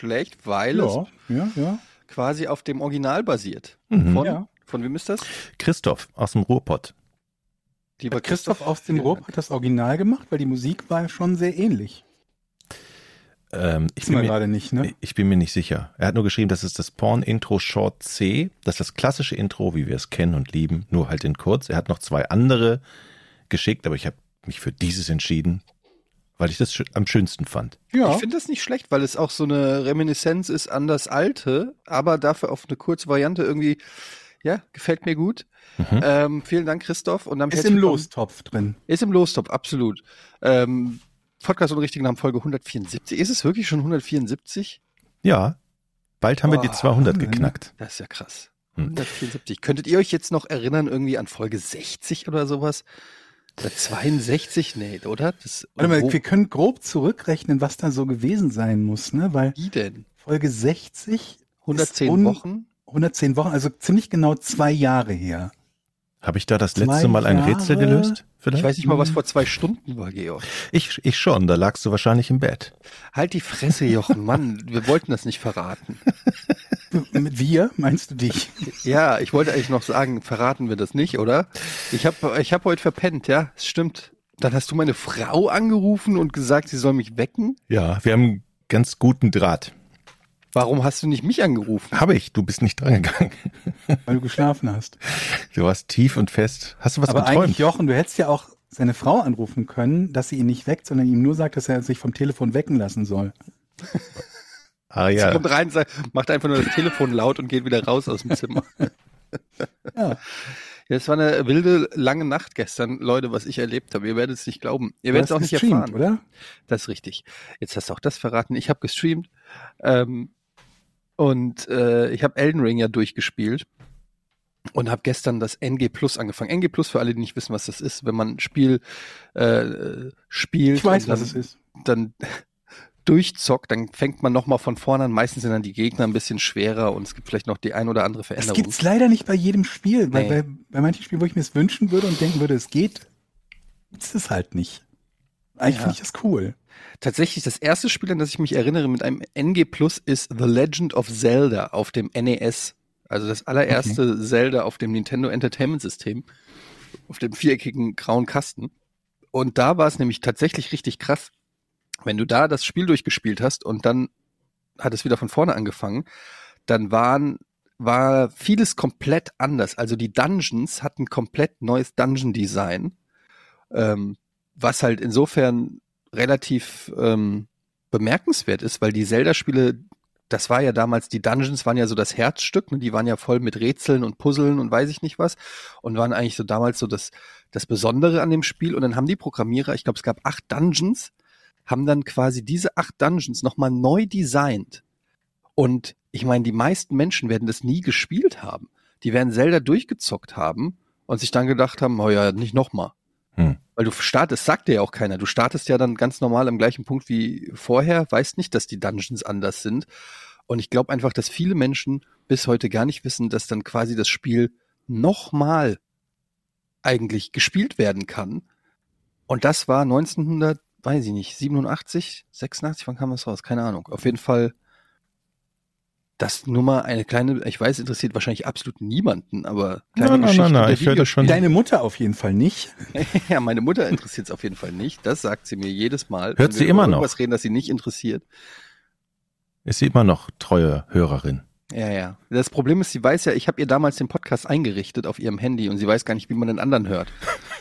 schlecht, weil Ja, es ja, ja. quasi auf dem Original basiert. Mhm. Von, Ja. von wem ist das? Christoph aus dem Ruhrpott. Lieber Hat Christoph aus dem Ruhr hat das Original gemacht, weil die Musik war ja schon sehr ähnlich. Ähm, ich, bin mir, gerade nicht, ne? ich bin mir nicht sicher. Er hat nur geschrieben, das ist das Porn-Intro Short C. Das ist das klassische Intro, wie wir es kennen und lieben, nur halt in kurz. Er hat noch zwei andere geschickt, aber ich habe mich für dieses entschieden, weil ich das am schönsten fand. Ja. Ich finde das nicht schlecht, weil es auch so eine Reminiszenz ist an das alte, aber dafür auf eine kurze Variante irgendwie, ja, gefällt mir gut. Mhm. Ähm, vielen Dank, Christoph. Und dann ist im Lostopf drin. Ist im Lostop, absolut. Ähm, Podcast und richtigen Namen Folge 174. Ist es wirklich schon 174? Ja, bald haben wir die Boah, 200 Wahnsinn. geknackt. Das ist ja krass. Hm. 174. Könntet ihr euch jetzt noch erinnern, irgendwie an Folge 60 oder sowas? Oder 62? Nee, oder? Das, Warte mal, wo, wir können grob zurückrechnen, was da so gewesen sein muss, ne? Weil wie denn? Folge 60 110 ist un- Wochen? 110 Wochen, also ziemlich genau zwei Jahre her. Habe ich da das letzte Mal ein Rätsel Jahre. gelöst? Ich Vielleicht? weiß nicht mal, was vor zwei Stunden war, Georg. Ich, ich schon, da lagst du wahrscheinlich im Bett. Halt die Fresse, Jochen, Mann. Wir wollten das nicht verraten. Mit wir, meinst du dich? Ja, ich wollte eigentlich noch sagen, verraten wir das nicht, oder? Ich habe ich hab heute verpennt, ja, es stimmt. Dann hast du meine Frau angerufen und gesagt, sie soll mich wecken. Ja, wir haben einen ganz guten Draht. Warum hast du nicht mich angerufen? Habe ich, du bist nicht drangegangen. Weil du geschlafen hast. Du warst tief und fest. Hast du was Aber geträumt? eigentlich, Jochen, du hättest ja auch seine Frau anrufen können, dass sie ihn nicht weckt, sondern ihm nur sagt, dass er sich vom Telefon wecken lassen soll. ah Sie ja, kommt rein, macht einfach nur das Telefon laut und geht wieder raus aus dem Zimmer. Ja. Ja, es war eine wilde, lange Nacht gestern, Leute, was ich erlebt habe. Ihr werdet es nicht glauben. Ihr werdet es auch nicht gestreamt, erfahren. oder? Das ist richtig. Jetzt hast du auch das verraten. Ich habe gestreamt ähm, und äh, ich habe Elden Ring ja durchgespielt und habe gestern das NG Plus angefangen. NG Plus für alle, die nicht wissen, was das ist, wenn man ein Spiel äh, spielt, Ich weiß, und was dann, es ist. dann durchzockt, dann fängt man nochmal von vorne an. Meistens sind dann die Gegner ein bisschen schwerer und es gibt vielleicht noch die ein oder andere Das Veränderung. gibt's leider nicht bei jedem Spiel, weil Nee. bei, bei manchen Spielen, wo ich mir es wünschen würde und denken würde, es geht, ist es halt nicht. Eigentlich Ja. finde ich das cool. Tatsächlich das erste Spiel, an das ich mich erinnere mit einem NG Plus ist The Legend of Zelda auf dem NES. Also das allererste Zelda auf dem Nintendo Entertainment System. Auf dem viereckigen grauen Kasten. Und da war es nämlich tatsächlich richtig krass. Wenn du da das Spiel durchgespielt hast und dann hat es wieder von vorne angefangen, dann waren, war vieles komplett anders. Also die Dungeons hatten komplett neues Dungeon Design. Ähm, was halt insofern relativ ähm, bemerkenswert ist, weil die Zelda-Spiele, das war ja damals, die Dungeons waren ja so das Herzstück, ne? die waren ja voll mit Rätseln und Puzzeln und weiß ich nicht was und waren eigentlich so damals so das, das Besondere an dem Spiel und dann haben die Programmierer, ich glaube es gab acht Dungeons, haben dann quasi diese acht Dungeons nochmal neu designt und ich meine, die meisten Menschen werden das nie gespielt haben. Die werden Zelda durchgezockt haben und sich dann gedacht haben, oh ja, nicht nochmal. Hm. Weil du startest, sagt dir ja auch keiner. Du startest ja dann ganz normal am gleichen Punkt wie vorher, weißt nicht, dass die Dungeons anders sind. Und ich glaube einfach, dass viele Menschen bis heute gar nicht wissen, dass dann quasi das Spiel nochmal eigentlich gespielt werden kann. Und das war 1900, weiß ich nicht, 87, 86, wann kam das raus? Keine Ahnung. Auf jeden Fall das nur mal eine kleine, ich weiß, interessiert wahrscheinlich absolut niemanden, aber kleine Nein, nein, Geschichte nein, nein, der ich höre das schon. Deine Mutter auf jeden Fall nicht. ja, meine Mutter interessiert es auf jeden Fall nicht. Das sagt sie mir jedes Mal. Hört wenn sie wir immer über noch? Irgendwas reden, das sie nicht interessiert. Ist sie immer noch treue Hörerin. Ja, ja. Das Problem ist, sie weiß ja, ich habe ihr damals den Podcast eingerichtet auf ihrem Handy und sie weiß gar nicht, wie man den anderen hört.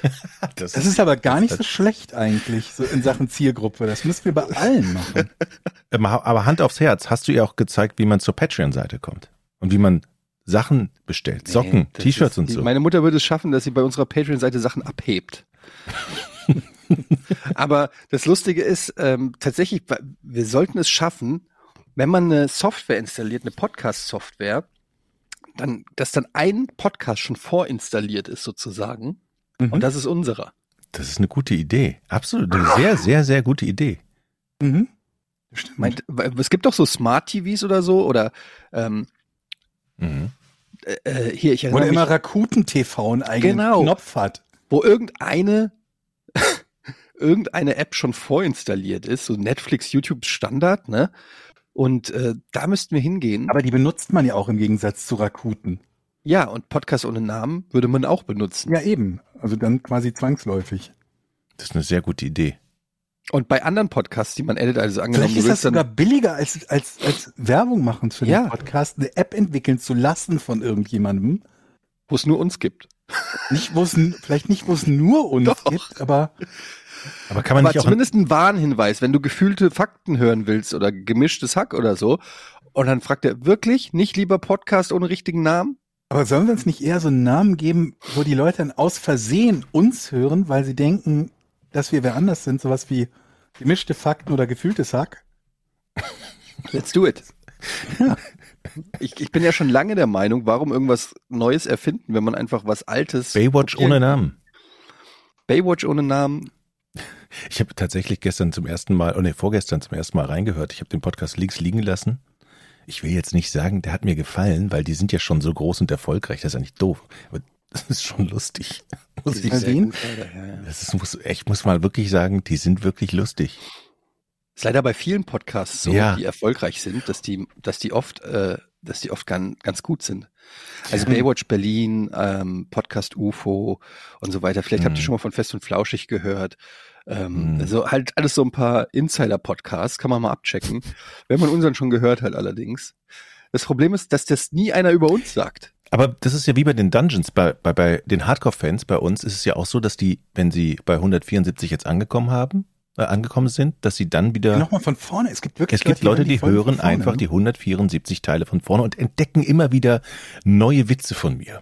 Das ist aber gar nicht so schlecht eigentlich, so in Sachen Zielgruppe. Das müssen wir bei allen machen. Ähm, Aber Hand aufs Herz, hast du ihr auch gezeigt, wie man zur Patreon-Seite kommt? Und wie man Sachen bestellt, Socken, Nee, das T-Shirts und so. Meine Mutter würde es schaffen, dass sie bei unserer Patreon-Seite Sachen abhebt. Aber das Lustige ist, ähm, tatsächlich, wir sollten es schaffen, wenn man eine Software installiert, eine Podcast-Software, dann, dass dann ein Podcast schon vorinstalliert ist sozusagen. Mhm. Und das ist unserer. Das ist eine gute Idee. Absolut. Eine sehr, sehr, sehr gute Idee. Mhm. Stimmt. Meint, es gibt doch so Smart-TVs oder so, oder ähm, Mhm. äh, hier, ich Wo erinnere der mich, immer Rakuten TV einen eigenen Genau. Knopf hat. wo irgendeine irgendeine App schon vorinstalliert ist, so Netflix, YouTube Standard, ne? Und äh, da müssten wir hingehen. Aber die benutzt man ja auch im Gegensatz zu Rakuten. Ja, und Podcast ohne Namen würde man auch benutzen. Ja, eben. Also dann quasi zwangsläufig. Das ist eine sehr gute Idee. Und bei anderen Podcasts, die man edit, also angenommen, Vielleicht ist das sogar billiger als, als, als Werbung machen für Ja. den Podcast, eine App entwickeln zu lassen von irgendjemandem. wo es nur uns gibt. Nicht, wo es, vielleicht nicht, wo es nur uns Doch. gibt, aber Aber kann man Aber nicht auch zumindest ein Warnhinweis, wenn du gefühlte Fakten hören willst oder gemischtes Hack oder so. Und dann fragt er, wirklich? Nicht lieber Podcast ohne richtigen Namen? Aber sollen wir uns nicht eher so einen Namen geben, wo die Leute dann aus Versehen uns hören, weil sie denken, dass wir wer anders sind, sowas wie gemischte Fakten oder gefühltes Hack? Let's do it. Ich, ich bin ja schon lange der Meinung, warum irgendwas Neues erfinden, wenn man einfach was Altes. Baywatch kopieren ohne. Namen? Baywatch ohne Namen. Ich habe tatsächlich gestern zum ersten Mal, oh nee, vorgestern zum ersten Mal reingehört. Ich habe den Podcast Leaks liegen lassen. Ich will jetzt nicht sagen, der hat mir gefallen, weil die sind ja schon so groß und erfolgreich. Das ist ja nicht doof. Aber das ist schon lustig. Muss ich sagen. sehen. Das ist, muss, ich muss mal wirklich sagen, die sind wirklich lustig. Ist leider bei vielen Podcasts so, Ja. die erfolgreich sind, dass die, dass die oft, äh, dass die oft ganz, ganz gut sind. Also Ja. Baywatch Berlin, ähm, Podcast UFO und so weiter. Vielleicht habt ihr Mhm. schon mal von Fest und Flauschig gehört. Ähm, Mhm. Also halt alles so ein paar Insider-Podcasts, kann man mal abchecken. Wenn man unseren schon gehört hat allerdings. Das Problem ist, dass das nie einer über uns sagt. Aber das ist ja wie bei den Dungeons, bei, bei, bei den Hardcore-Fans bei uns ist es ja auch so, dass die, wenn sie bei 174 jetzt angekommen haben, äh, angekommen sind, dass sie dann wieder Nochmal von vorne. Es gibt wirklich Es gibt Leute, die von hören vorne, einfach ne? die 174 Teile von vorne und entdecken immer wieder neue Witze von mir.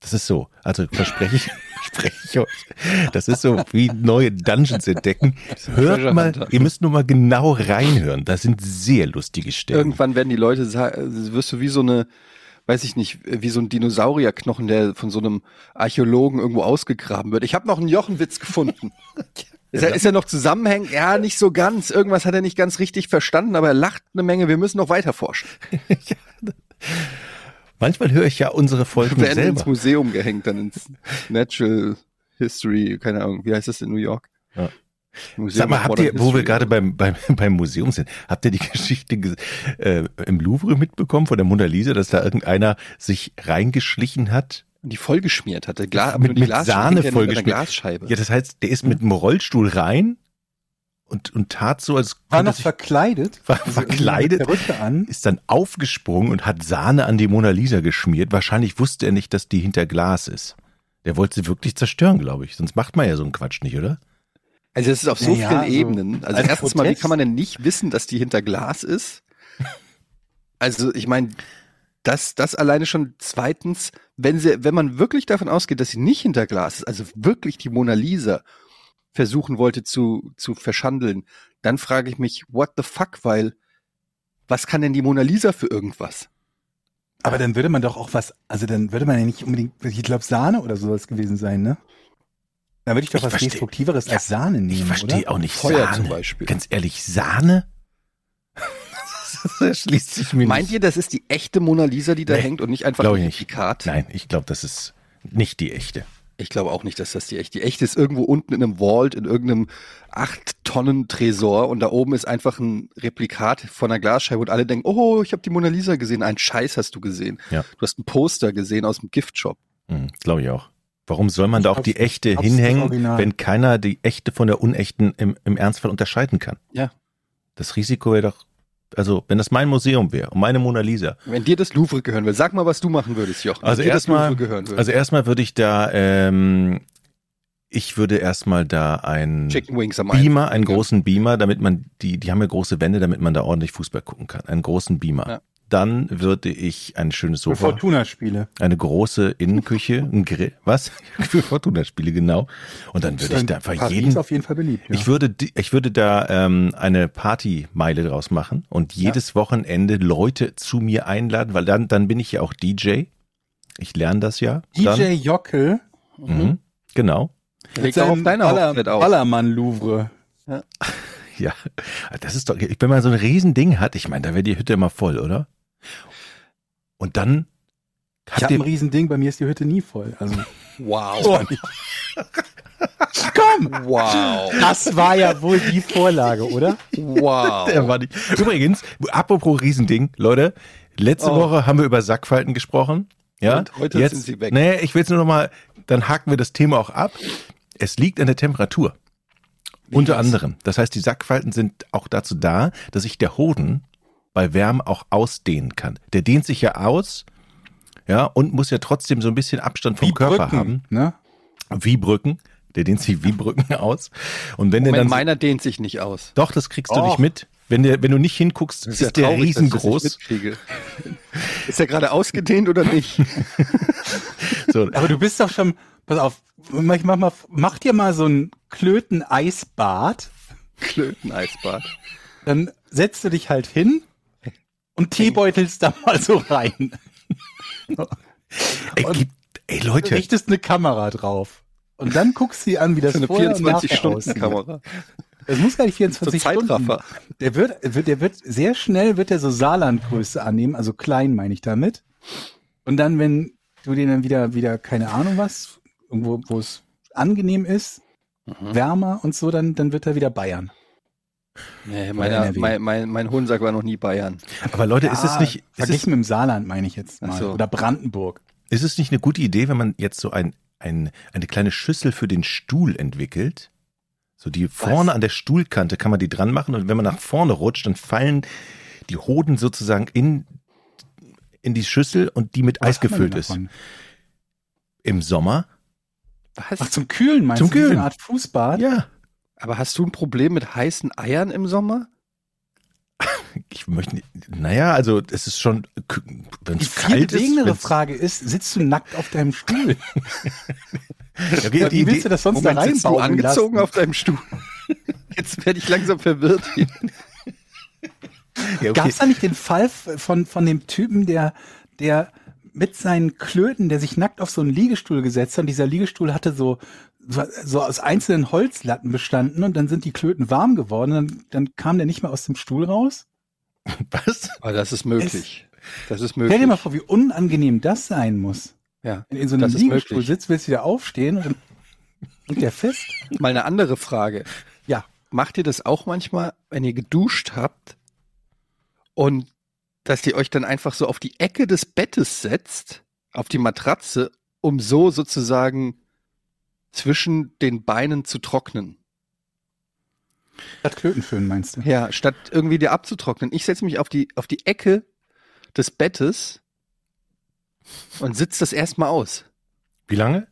Das ist so. Also verspreche ich, verspreche ich euch. Das ist so wie neue Dungeons entdecken. Hört mal, ihr müsst nur mal genau reinhören. Da sind sehr lustige Stellen. Irgendwann werden die Leute sagen, wirst du wie so eine, weiß ich nicht, wie so ein Dinosaurierknochen, der von so einem Archäologen irgendwo ausgegraben wird. Ich habe noch einen Jochenwitz gefunden. Ist er, ist er noch zusammenhängend? Ja, nicht so ganz. Irgendwas hat er nicht ganz richtig verstanden, aber er lacht eine Menge. Wir müssen noch weiter forschen. Manchmal höre ich ja unsere Folgen Werden ins selber. Museum gehängt, dann ins Natural History, keine Ahnung, wie heißt das in New York? Ja. Museum Sag mal, habt ihr, wo wir gerade beim, beim, beim Museum sind, habt ihr die Geschichte ge- äh, im Louvre mitbekommen von der Mona Lisa, dass da irgendeiner sich reingeschlichen hat die vollgeschmiert hatte, Gla Mit- mit Sahne vollgeschmiert. Glasscheibe. Ja, das heißt, der ist mit dem Rollstuhl rein und, und tat so, als War noch verkleidet. war Also verkleidet, ist dann aufgesprungen und hat Sahne an die Mona Lisa geschmiert. Wahrscheinlich wusste er nicht, dass die hinter Glas ist. Der wollte sie wirklich zerstören, glaube ich. Sonst macht man ja so einen Quatsch nicht, oder? Also es ist auf so Ja, ja, vielen so Ebenen. Also als erstens mal, wie kann man denn nicht wissen, dass die hinter Glas ist? Also ich meine, das, das alleine schon. Zweitens, wenn sie, wenn man wirklich davon ausgeht, dass sie nicht hinter Glas ist, also wirklich die Mona Lisa versuchen wollte zu, zu verschandeln, dann frage ich mich, what the fuck, weil was kann denn die Mona Lisa für irgendwas? Aber dann würde man doch auch was, also dann würde man ja nicht unbedingt, ich glaube Sahne oder sowas gewesen sein, ne? Dann würde ich doch Ich was versteh- Destruktiveres als Sahne nehmen, Ich verstehe oder? auch nicht Feuer Sahne. zum Beispiel. Ganz ehrlich, Sahne? das schließt sich mir Meint nicht. ihr, das ist die echte Mona Lisa, die da Nee, hängt und nicht einfach ein. Replikat? Nein, ich glaube, das ist nicht die echte. Ich glaube auch nicht, dass das die echte. Die echte ist irgendwo unten in einem Vault, in irgendeinem 8-Tonnen-Tresor und da oben ist einfach ein Replikat von einer Glasscheibe und alle denken, oh, ich habe die Mona Lisa gesehen. Ein Scheiß hast du gesehen. Ja. Du hast ein Poster gesehen aus dem Giftshop. Hm, glaube ich auch. Warum soll man da auch die echte hinhängen, wenn keiner die echte von der unechten im, im Ernstfall unterscheiden kann? Ja. Das Risiko wäre doch, also wenn das mein Museum wäre und meine Mona Lisa. Wenn dir das Louvre gehören will, sag mal, was du machen würdest, Jochen. Also erstmal, würde. also erstmal würde ich da, ähm, ich würde erstmal da ein Chicken Wings am Beamer, einen Ja. großen Beamer, damit man, die, die haben ja große Wände, damit man da ordentlich Fußball gucken kann. Einen großen Beamer. Ja. Dann würde ich ein schönes Für Sofa, Fortuna-Spiele. eine große Innenküche, ein Grill, was? Für Fortuna-Spiele, genau. Und dann würde ich da einfach Paris jeden, ist auf jeden Fall beliebt. Ja. ich würde, ich würde da ähm, eine Partymeile draus machen und jedes Wochenende Leute zu mir einladen, weil dann, dann bin ich ja auch DJ. Ich lerne das ja. Dann, DJ Jockel mhm, genau. Leg doch auf deine Hochzeit auf. Ballermann-Louvre. Ja, das ist doch, wenn man so ein Riesending hat, ich meine, da wäre die Hütte immer voll, oder? Und dann Ich habt habe ein Riesending, bei mir ist die Hütte nie voll. Also Wow. Komm Bam! Wow. Das war ja wohl die Vorlage, oder? Wow. Der war nicht. Übrigens, apropos Riesending, Leute, letzte Oh. Woche haben wir über Sackfalten gesprochen. Ja, Und heute jetzt, sind sie weg. Nee, ich will es nur noch mal, dann haken wir das Thema auch ab. Es liegt an der Temperatur. Unter das? anderem. Das heißt, die Sackfalten sind auch dazu da, dass sich der Hoden bei Wärme auch ausdehnen kann. Der dehnt sich ja aus, ja, und muss ja trotzdem so ein bisschen Abstand vom Wie Körper Brücken, haben. Ne? Wie Brücken. Der dehnt sich wie Brücken aus. Und wenn der Moment, dann. meiner dehnt sich nicht aus. Doch, das kriegst du nicht mit. Wenn, der, wenn du nicht hinguckst, ist, ja der traurig, riesengroß. Ist er gerade ausgedehnt oder nicht? So, Aber du bist doch schon, pass auf, mach, mach, mal, mach dir mal so ein Klöten-Eisbad, Klöteneisbad. dann setzt du dich halt hin und teebeutelst da mal so rein. ey, gibt, ey Leute, Richtest eine Kamera drauf. Und dann guckst du dir an, wie das So eine vorher und nachher 24-Stunden-Kamera. aussieht. Das muss gar nicht 24 So Stunden. Der wird, wird, der wird sehr schnell wird der so Saarlandgröße annehmen, also klein meine ich damit. Und dann, wenn du den dann wieder, wieder, keine Ahnung was, irgendwo, wo es angenehm ist, Mhm. wärmer und so, dann, dann wird er wieder Bayern. Nee, NRW. mein, mein, mein Hohensack war noch nie Bayern. aber Leute, ist es nicht, ist es, Verglichen mit dem Saarland meine ich jetzt mal. So. Oder Brandenburg. ist es nicht eine gute Idee, wenn man jetzt so ein, ein, eine kleine Schüssel für den Stuhl entwickelt? So die vorne an der Stuhlkante kann man die dran machen und wenn man nach vorne rutscht, dann fallen die Hoden sozusagen in, in die Schüssel und die mit Eis Was man gefüllt ist. Im Sommer? Was? Ach, zum Kühlen meinst Zum du? Kühlen. eine Art Fußbad? Ja. Aber hast du ein Problem mit heißen Eiern im Sommer? Ich möchte nicht, naja, also es ist schon, wenn Die es viel kalt ist. bewegendere wenn's- Frage ist, sitzt du nackt auf deinem Stuhl? Okay, Ja, die wie willst du das sonst Moment, da sitzt du reinbauen angezogen lassen? auf deinem Stuhl? Jetzt werde ich langsam verwirrt. ja, okay. Gab es da nicht den Fall von, von dem Typen, der, der mit seinen Klöten, der sich nackt auf so einen Liegestuhl gesetzt hat und dieser Liegestuhl hatte so, so, so aus einzelnen Holzlatten bestanden und dann sind die Klöten warm geworden und dann, dann kam der nicht mehr aus dem Stuhl raus? was? Aber das ist möglich. Das ist Stell möglich. dir mal vor, wie unangenehm das sein muss. ja. Wenn du in so einem Liegestuhl sitzt, willst du wieder aufstehen und dann hängt der fest. Mal eine andere Frage. Ja. Macht ihr das auch manchmal, wenn ihr geduscht habt und dass ihr euch dann einfach so auf die Ecke des Bettes setzt, auf die Matratze, um so sozusagen zwischen den Beinen zu trocknen? Statt Klöten föhnen, meinst du? Ja, statt irgendwie dir abzutrocknen. Ich setze mich auf die, auf die Ecke des Bettes und sitze das erstmal aus. Wie lange?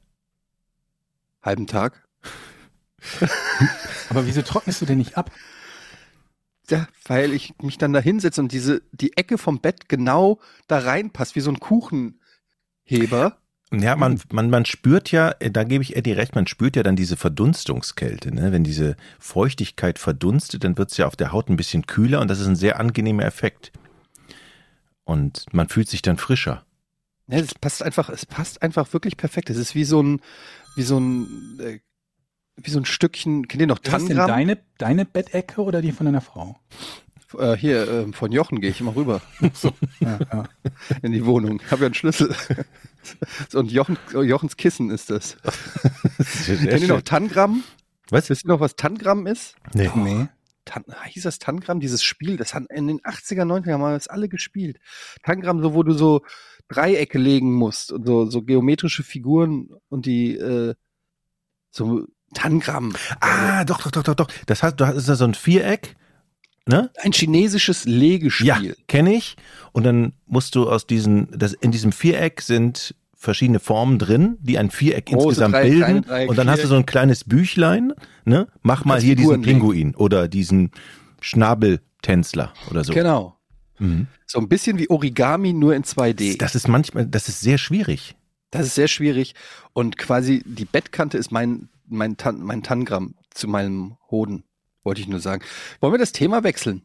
Halben Tag. Aber wieso trocknest du denn nicht ab? Ja, weil ich mich dann da hinsetze und diese, die Ecke vom Bett genau da reinpasst, wie so ein Kuchenheber. Ja, man, man, man spürt ja, äh, da gebe ich Eddie recht, man spürt ja dann diese Verdunstungskälte. Ne? Wenn diese Feuchtigkeit verdunstet, dann wird es ja auf der Haut ein bisschen kühler und das ist ein sehr angenehmer Effekt. Und man fühlt sich dann frischer. Ja, es passt einfach, es passt einfach wirklich perfekt. Es ist wie so ein, wie so ein, äh, wie so ein Stückchen, kennt ihr noch Ist das denn Tangram? deine, deine Bettecke oder die von deiner Frau? Äh, hier, äh, von Jochen gehe ich immer rüber Ja, ja. in die Wohnung. Habe ja einen Schlüssel. Und Jochen, Jochens Kissen ist das. Kennt ihr noch Tangram? Was? Wisst ihr noch, was Tangram ist? Nee. Nee. Tan hieß das Tangram, dieses Spiel, das haben in den 80er, 90er haben wir das alle gespielt. Tangram, so wo du so Dreiecke legen musst und so, so geometrische Figuren und die äh, so Tangram. Ah, doch, doch, doch, doch, doch. Das heißt, du hast da so ein Viereck, ne? Ein chinesisches Legespiel. Ja, kenne ich. Und dann musst du aus diesen, das, in diesem Viereck sind verschiedene Formen drin, die ein Viereck Große insgesamt kleine bilden. Dreieck, und dann hast du so ein kleines Büchlein, ne? Mach mal hier diesen Figuren legen. Pinguin oder diesen Schnabeltänzler oder so. Genau. Mhm. So ein bisschen wie Origami, nur in 2D. Das ist manchmal, das ist sehr schwierig. Das ist sehr schwierig. Und quasi die Bettkante ist mein, mein, Tan mein Tangram zu meinem Hoden, wollte ich nur sagen. Wollen wir das Thema wechseln?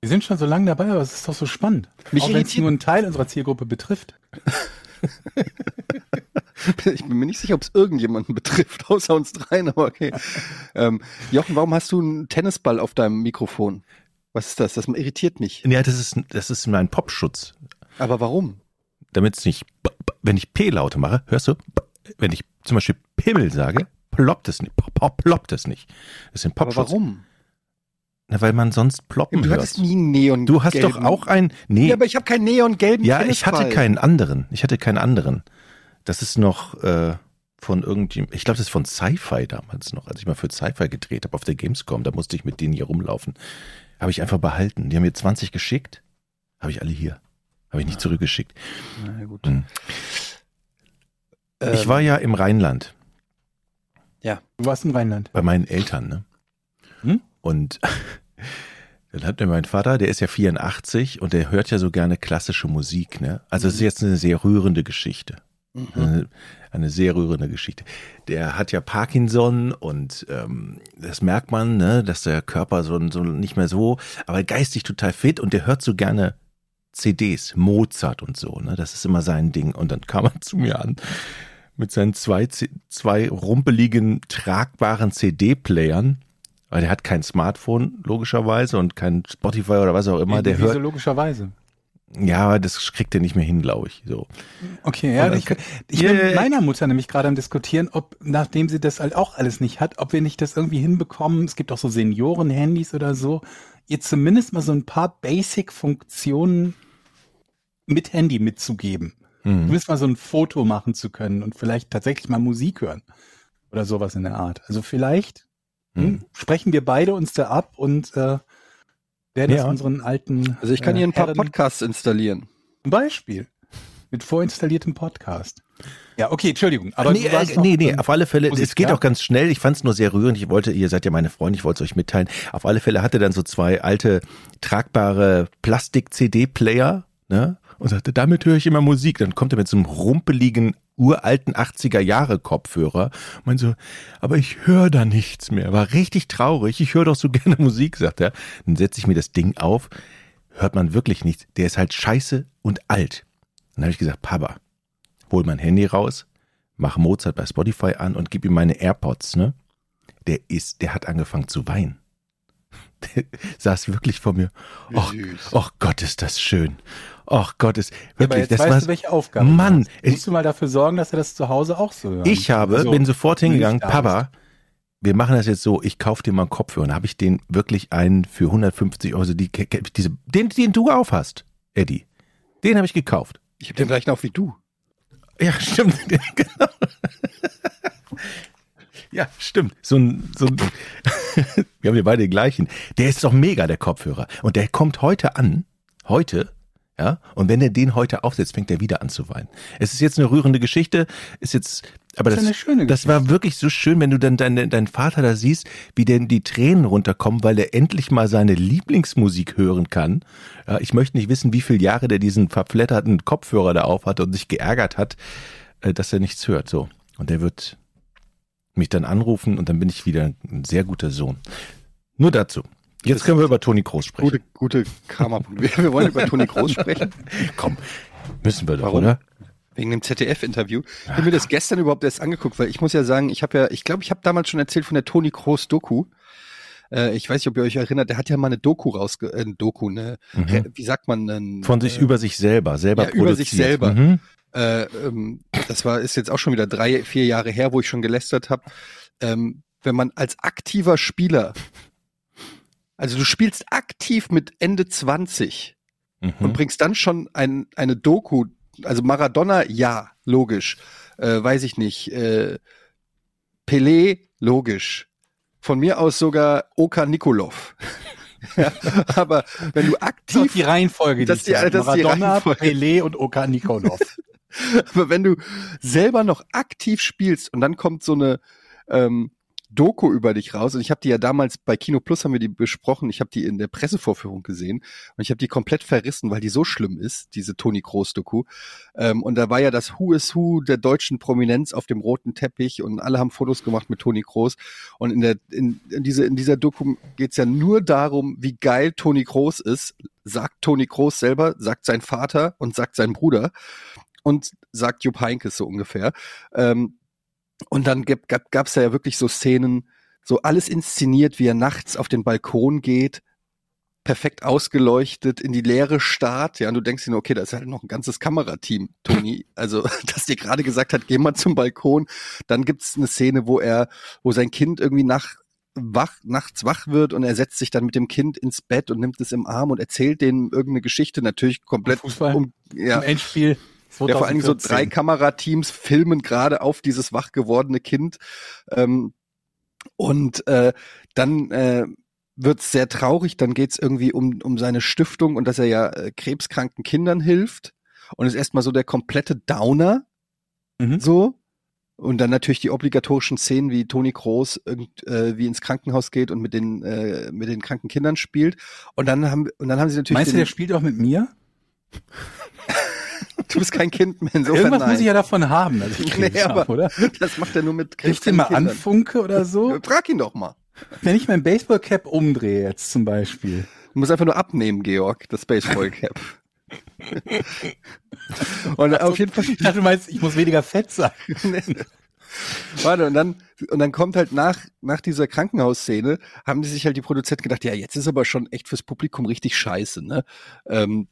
Wir sind schon so lange dabei, aber es ist doch so spannend. Mich Auch wenn es nur einen Teil unserer Zielgruppe betrifft. Ich bin mir nicht sicher, ob es irgendjemanden betrifft, außer uns dreien, aber okay. ähm, Jochen, warum hast du einen Tennisball auf deinem Mikrofon? Was ist das? Das irritiert mich. Ja, das ist, das ist mein Popschutz. Aber warum? Damit es nicht, wenn ich P-Laute mache, hörst du, wenn ich zum Beispiel Pimmel sage, ploppt es nicht. Ploppt es nicht. Es sind Aber Popschutz. warum? Na, weil man sonst ploppen Du hört. hattest nie einen Neon. Du hast doch auch ein, nee, Ja, aber ich habe keinen neongelben ja, ich hatte keinen anderen. Ich hatte keinen anderen. Das ist noch äh, von irgendjemand, ich glaube, das ist von Sci-Fi damals noch, als ich mal für Sci-Fi gedreht habe auf der Gamescom, da musste ich mit denen hier rumlaufen. Habe ich einfach behalten. Die haben mir 20 geschickt, habe ich alle hier. Habe ich nicht zurückgeschickt. Na gut. Hm. Ähm, Ich war ja im Rheinland Du warst im Rheinland. bei meinen Eltern, ne? Hm? Und dann hat mir mein Vater, der ist ja 84 und der hört ja so gerne klassische Musik, ne? Also es ist jetzt eine sehr rührende Geschichte. Mhm. Eine, eine sehr rührende Geschichte. Der hat ja Parkinson und ähm, das merkt man, ne, dass der Körper so, so nicht mehr so, aber geistig total fit und der hört so gerne CDs, Mozart und so, ne? Das ist immer sein Ding. Und dann kam er zu mir an mit seinen zwei, zwei rumpeligen, tragbaren CD-Playern. Weil der hat kein Smartphone, logischerweise, und kein Spotify oder was auch immer. Der Wieso hört, logischerweise? ja, aber das kriegt er nicht mehr hin, glaube ich. So. Okay, ja, Und ich, ich Ja, bin mit meiner Mutter nämlich gerade am diskutieren, ob, nachdem sie das halt auch alles nicht hat, ob wir nicht das irgendwie hinbekommen, es gibt auch so Senioren-Handys oder so, ihr zumindest mal so ein paar Basic-Funktionen mit Handy mitzugeben. Mhm. Zumindest mal so ein Foto machen zu können und vielleicht tatsächlich mal Musik hören. Oder sowas in der Art. Also vielleicht hm, Mhm. sprechen wir beide uns da ab und äh, werden Ja. unseren alten Also ich kann äh, hier ein paar Herren- Podcasts installieren. Zum Beispiel. Mit vorinstalliertem Podcast. Ja, okay, Entschuldigung. Aber nee, äh, nee, nee, auf alle Fälle, Musik, es geht ja? auch ganz schnell. Ich fand es nur sehr rührend. Ich wollte, ihr seid ja meine Freunde, ich wollte es euch mitteilen. Auf alle Fälle hatte dann so zwei alte, tragbare Plastik-CD-Player, ne? Und sagte, damit höre ich immer Musik. Dann kommt er mit so einem rumpeligen, uralten 80er-Jahre-Kopfhörer. Und meinte so, aber ich höre da nichts mehr. War richtig traurig. Ich höre doch so gerne Musik, sagt er. Dann setze ich mir das Ding auf. Hört man wirklich nichts. Der ist halt scheiße und alt. Dann habe ich gesagt, Papa, hol mein Handy raus, mach Mozart bei Spotify an und gib ihm meine AirPods, ne? Der ist, der hat angefangen zu weinen. Der saß wirklich vor mir. Och, och Gott, ist das schön. Och Gott, ist Ja, aber wirklich, jetzt das weißt war, du, welche Aufgabe Mann, du. Musst du mal dafür sorgen, dass er das zu Hause auch so hört. ich habe, Also, bin sofort hingegangen, Papa, wir machen das jetzt so, ich kauf dir mal einen Kopfhörer. Und habe ich den wirklich einen für 150 Euro, die, diese, den, den du aufhast, Eddie, den habe ich gekauft. Ich habe den gleichen auch wie du. Ja, stimmt. genau. Ja, stimmt. So ein, so ein wir haben ja beide den gleichen. Der ist doch mega, der Kopfhörer. Und der kommt heute an. Heute. Ja. Und wenn er den heute aufsetzt, fängt er wieder an zu weinen. Es ist jetzt eine rührende Geschichte. Ist jetzt, aber Das das, das war wirklich so schön, wenn du dann deinen deinen Vater da siehst, wie denn die Tränen runterkommen, weil er endlich mal seine Lieblingsmusik hören kann. Ich möchte nicht wissen, wie viele Jahre der diesen verfletterten Kopfhörer da auf hatte und sich geärgert hat, äh, dass er nichts hört. So. Und der wird mich dann anrufen und dann bin ich wieder ein sehr guter Sohn. Nur dazu. Jetzt können wir über Toni Kroos sprechen. Gute, gute Karma-Punkte. Wir, wollen über Toni Groß sprechen. Komm, müssen wir doch, Warum? oder? Wegen dem ZDF-Interview. Ich habe mir das gestern überhaupt erst angeguckt, weil ich muss ja sagen, ich habe ja, ich glaube, ich habe damals schon erzählt von der Toni Kroos Doku. Äh, ich weiß nicht, ob ihr euch erinnert, der hat ja mal eine Doku rausge, äh, eine Doku, eine, Mhm. wie sagt man denn? Von sich äh, über sich selber, selber ja, über sich produziert. selber. Mhm. äh, ähm, das war ist jetzt auch schon wieder drei, vier Jahre her, wo ich schon gelästert habe. Ähm, wenn man als aktiver Spieler, also du spielst aktiv mit Ende 20 und Mhm. bringst dann schon ein, eine Doku, also Maradona, ja, logisch, äh, weiß ich nicht, äh, Pelé, logisch, von mir aus sogar Oka Nikolov. ja, aber wenn du Das aktiv die Reihenfolge, Das die das Maradona, Reihenfolge. Pelé und Oka Nikolov. Aber wenn du selber noch aktiv spielst und dann kommt so eine ähm, Doku über dich raus. Und ich habe die ja damals bei Kino Plus haben wir die besprochen, ich habe die in der Pressevorführung gesehen. Und ich habe die komplett verrissen, weil die so schlimm ist, diese Toni Kroos Doku. Ähm, und da war ja das Who is Who der deutschen Prominenz auf dem roten Teppich und alle haben Fotos gemacht mit Toni Kroos. Und in der in, in, diese, in dieser Doku geht's ja nur darum, wie geil Toni Kroos ist, sagt Toni Kroos selber, sagt sein Vater und sagt sein Bruder und sagt Jupp Heynckes so ungefähr. Ähm, und dann gab es ja wirklich so Szenen, so alles inszeniert, wie er nachts auf den Balkon geht, perfekt ausgeleuchtet, in die Leere Start. Ja, und du denkst dir, nur, okay, da ist halt noch ein ganzes Kamerateam, Toni. Also, dass dir gerade gesagt hat, geh mal zum Balkon. Dann gibt es eine Szene, wo er, wo sein Kind irgendwie nach, wach, nachts wach wird und er setzt sich dann mit dem Kind ins Bett und nimmt es im Arm und erzählt denen irgendeine Geschichte, natürlich komplett Fußball, um ja. Endspiel. 2014. Ja, vor allem so drei Kamerateams filmen gerade auf dieses wach gewordene Kind. Ähm, und äh, dann äh, wird es sehr traurig, dann geht es irgendwie um, um seine Stiftung und dass er ja äh, krebskranken Kindern hilft. Und ist erstmal so der komplette Downer. Mhm. So. Und dann natürlich die obligatorischen Szenen, wie Toni Groß irgendwie äh, ins Krankenhaus geht und mit den, äh, mit den kranken Kindern spielt. Und dann haben, und dann haben sie natürlich. Meinst du, der spielt auch mit mir? Du bist kein Kind mehr insofern Irgendwas nein. muss ich ja davon haben, dass ich Nee, Krebs aber- habe, oder? Das macht er nur mit Krieg ich den mal Kindern. anfunke oder so? Frag ihn doch mal. Wenn ich mein Baseballcap umdrehe jetzt zum Beispiel. Du musst einfach nur abnehmen, Georg, das Baseballcap. und auf jeden Fall, Ich dachte, du meinst, ich muss weniger fett sein. warte, und dann, und dann kommt halt nach, nach dieser Krankenhausszene, haben die sich halt die Produzenten gedacht, ja, jetzt ist aber schon echt fürs Publikum richtig scheiße, ne? Ähm,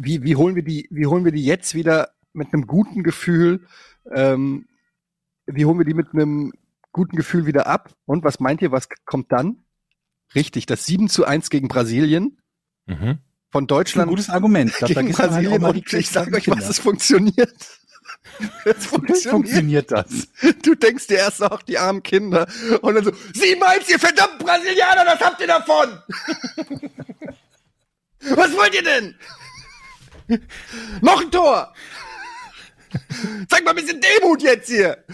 wie, wie holen wir die, wie holen wir die jetzt wieder mit einem guten Gefühl, ähm, wie holen wir die mit einem guten Gefühl wieder ab? Und was meint ihr, was kommt dann? Richtig, das 7 zu 1 gegen Brasilien Mhm. von Das ist ein Deutschland gutes Argument. Da gegen halt Brasilien und ich sage euch, Kinder. was, es funktioniert. Es Natürlich funktioniert. funktioniert das. Du denkst dir erst auch die armen Kinder und dann so, sieh meins, ihr verdammten Brasilianer, was habt ihr davon? Was wollt ihr denn? Noch ein Tor! Zeig mal ein bisschen Demut jetzt hier!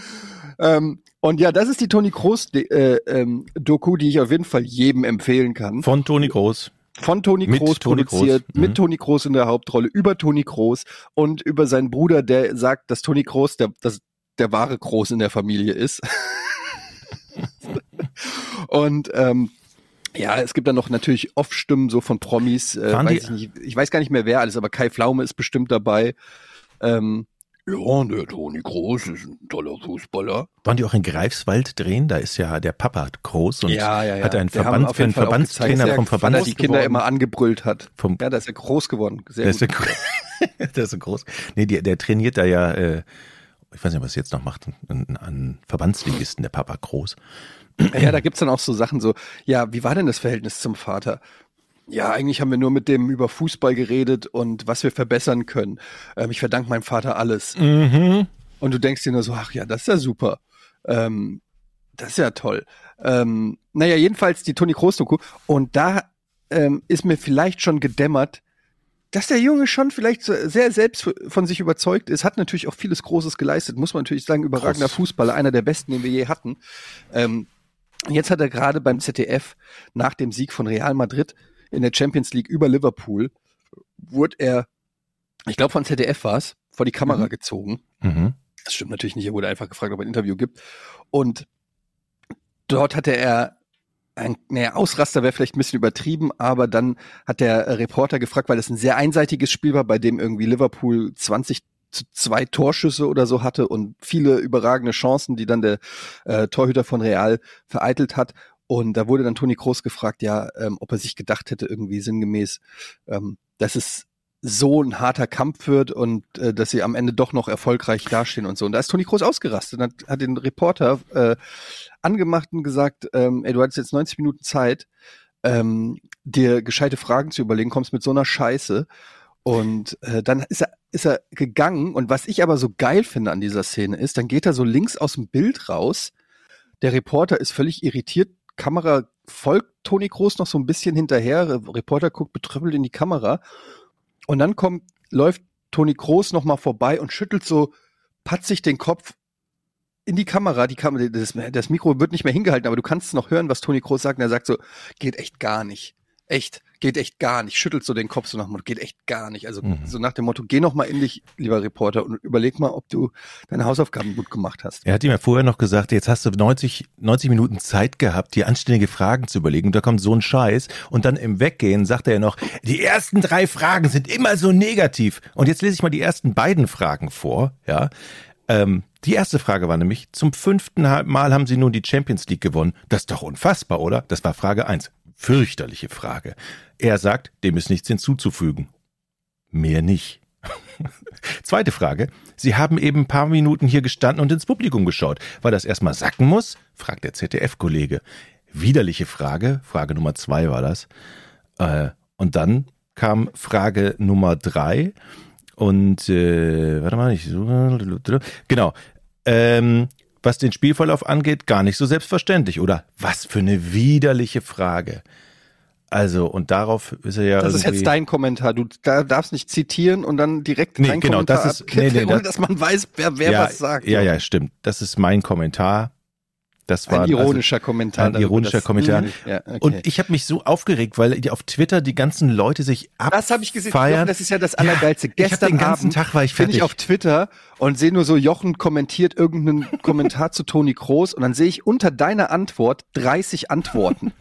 Ähm, und ja, das ist die Toni Kroos äh, ähm, Doku, die ich auf jeden Fall jedem empfehlen kann. Von Toni Groß. Von Toni Kroos produziert, Kroos. Mhm. mit Toni Kroos in der Hauptrolle, über Toni Kroos und über seinen Bruder, der sagt, dass Toni Kroos der, das, der wahre Kroos in der Familie ist. und ähm, ja, es gibt dann noch natürlich Off-Stimmen so von Promis. Äh, weiß ich, nicht, ich weiß gar nicht mehr wer alles, aber Kai Pflaume ist bestimmt dabei. Ähm, ja, der Toni Kroos ist ein toller Fußballer. Waren die auch in Greifswald drehen? Da ist ja der Papa groß und ja, ja, ja. hat einen Verband, für einen Verbandstrainer gezeigt, vom er- Verband. wann er die Kinder geworden. immer angebrüllt hat. Vom, Ja, da ist er groß geworden. Sehr der, ist gut. gro- der ist so groß. Nee, der, der trainiert da ja, äh, ich weiß nicht, was er jetzt noch macht, an, an Verbandsligisten, der Papa groß. Ja, da gibt's dann auch so Sachen so, ja, wie war denn das Verhältnis zum Vater? Ja, eigentlich haben wir nur mit dem über Fußball geredet und was wir verbessern können. Ähm, ich verdanke meinem Vater alles. Mhm. Und du denkst dir nur so, ach ja, das ist ja super. Ähm, das ist ja toll. Ähm, naja, jedenfalls die Toni Kroos-Doku. Und da ähm, ist mir vielleicht schon gedämmert, dass der Junge schon vielleicht sehr selbst von sich überzeugt ist, hat natürlich auch vieles Großes geleistet, muss man natürlich sagen, überragender Krass. Fußballer, einer der besten, den wir je hatten. Ähm, jetzt hat er gerade beim ZDF nach dem Sieg von Real Madrid in der Champions League über Liverpool, wurde er, ich glaube von ZDF war es, vor die Kamera Mhm. gezogen. Mhm. Das stimmt natürlich nicht, er wurde einfach gefragt, ob er ein Interview gibt. Und dort hatte er ein, naja, Ausraster wäre vielleicht ein bisschen übertrieben, aber dann hat der Reporter gefragt, weil es ein sehr einseitiges Spiel war, bei dem irgendwie Liverpool 20 zu zwei Torschüsse oder so hatte und viele überragende Chancen, die dann der äh, Torhüter von Real vereitelt hat. Und da wurde dann Toni Kroos gefragt, ja, ähm, ob er sich gedacht hätte, irgendwie sinngemäß, ähm, dass es so ein harter Kampf wird und äh, dass sie am Ende doch noch erfolgreich dastehen und so. Und da ist Toni Kroos ausgerastet und hat, hat den Reporter äh, angemacht und gesagt, ähm, ey, du hattest jetzt 90 Minuten Zeit, ähm, dir gescheite Fragen zu überlegen, kommst mit so einer Scheiße. Und äh, dann ist er, ist er gegangen. Und was ich aber so geil finde an dieser Szene ist, dann geht er so links aus dem Bild raus. Der Reporter ist völlig irritiert. Kamera folgt Toni Kroos noch so ein bisschen hinterher. Re- Reporter guckt betrüppelt in die Kamera. Und dann kommt, läuft Toni Kroos noch mal vorbei und schüttelt so patzig den Kopf in die Kamera. Die Kamera, das, das Mikro wird nicht mehr hingehalten, aber du kannst noch hören, was Toni Kroos sagt. Und er sagt so, geht echt gar nicht. Echt, geht echt gar nicht. Schüttelt so den Kopf so nach dem Motto, geht echt gar nicht. Also Mhm. so nach dem Motto, geh noch mal in dich, lieber Reporter, und überleg mal, ob du deine Hausaufgaben gut gemacht hast. Er hat ihm ja vorher noch gesagt, jetzt hast du 90, 90 Minuten Zeit gehabt, dir anständige Fragen zu überlegen. Und da kommt so ein Scheiß. Und dann im Weggehen sagt er ja noch, die ersten drei Fragen sind immer so negativ. Und jetzt lese ich mal die ersten beiden Fragen vor. Ja. Ähm, die erste Frage war nämlich, zum fünften Mal haben sie nun die Champions League gewonnen. Das ist doch unfassbar, oder? Das war Frage eins. Fürchterliche Frage. Er sagt, dem ist nichts hinzuzufügen. Mehr nicht. Zweite Frage. Sie haben eben ein paar Minuten hier gestanden und ins Publikum geschaut. Weil das erstmal sacken muss? fragt der ZDF-Kollege. Widerliche Frage. Frage Nummer zwei war das. Äh, und dann kam Frage Nummer drei. Und äh, warte mal, ich so genau. Ähm, was den Spielverlauf angeht, gar nicht so selbstverständlich, oder? Was für eine widerliche Frage. Also, und darauf ist er ja. Das ist jetzt dein Kommentar. Du darfst nicht zitieren und dann direkt nee, dein genau, Kommentar das ist, nee, nee, ohne dass man weiß, wer, wer ja, was sagt. Ja, ja, stimmt. Das ist mein Kommentar. Das war ein ironischer also, Kommentar. Ein ironischer Kommentar. Ja, okay. Und ich habe mich so aufgeregt, weil auf Twitter die ganzen Leute sich abfeiern. Das habe ich gesehen. Jochen, das ist ja das Allergeilste. Ja, Gestern den ganzen Abend Tag war ich fertig. Bin ich auf Twitter und sehe nur so, Jochen kommentiert irgendeinen Kommentar zu Toni Kroos und dann sehe ich unter deiner Antwort 30 Antworten.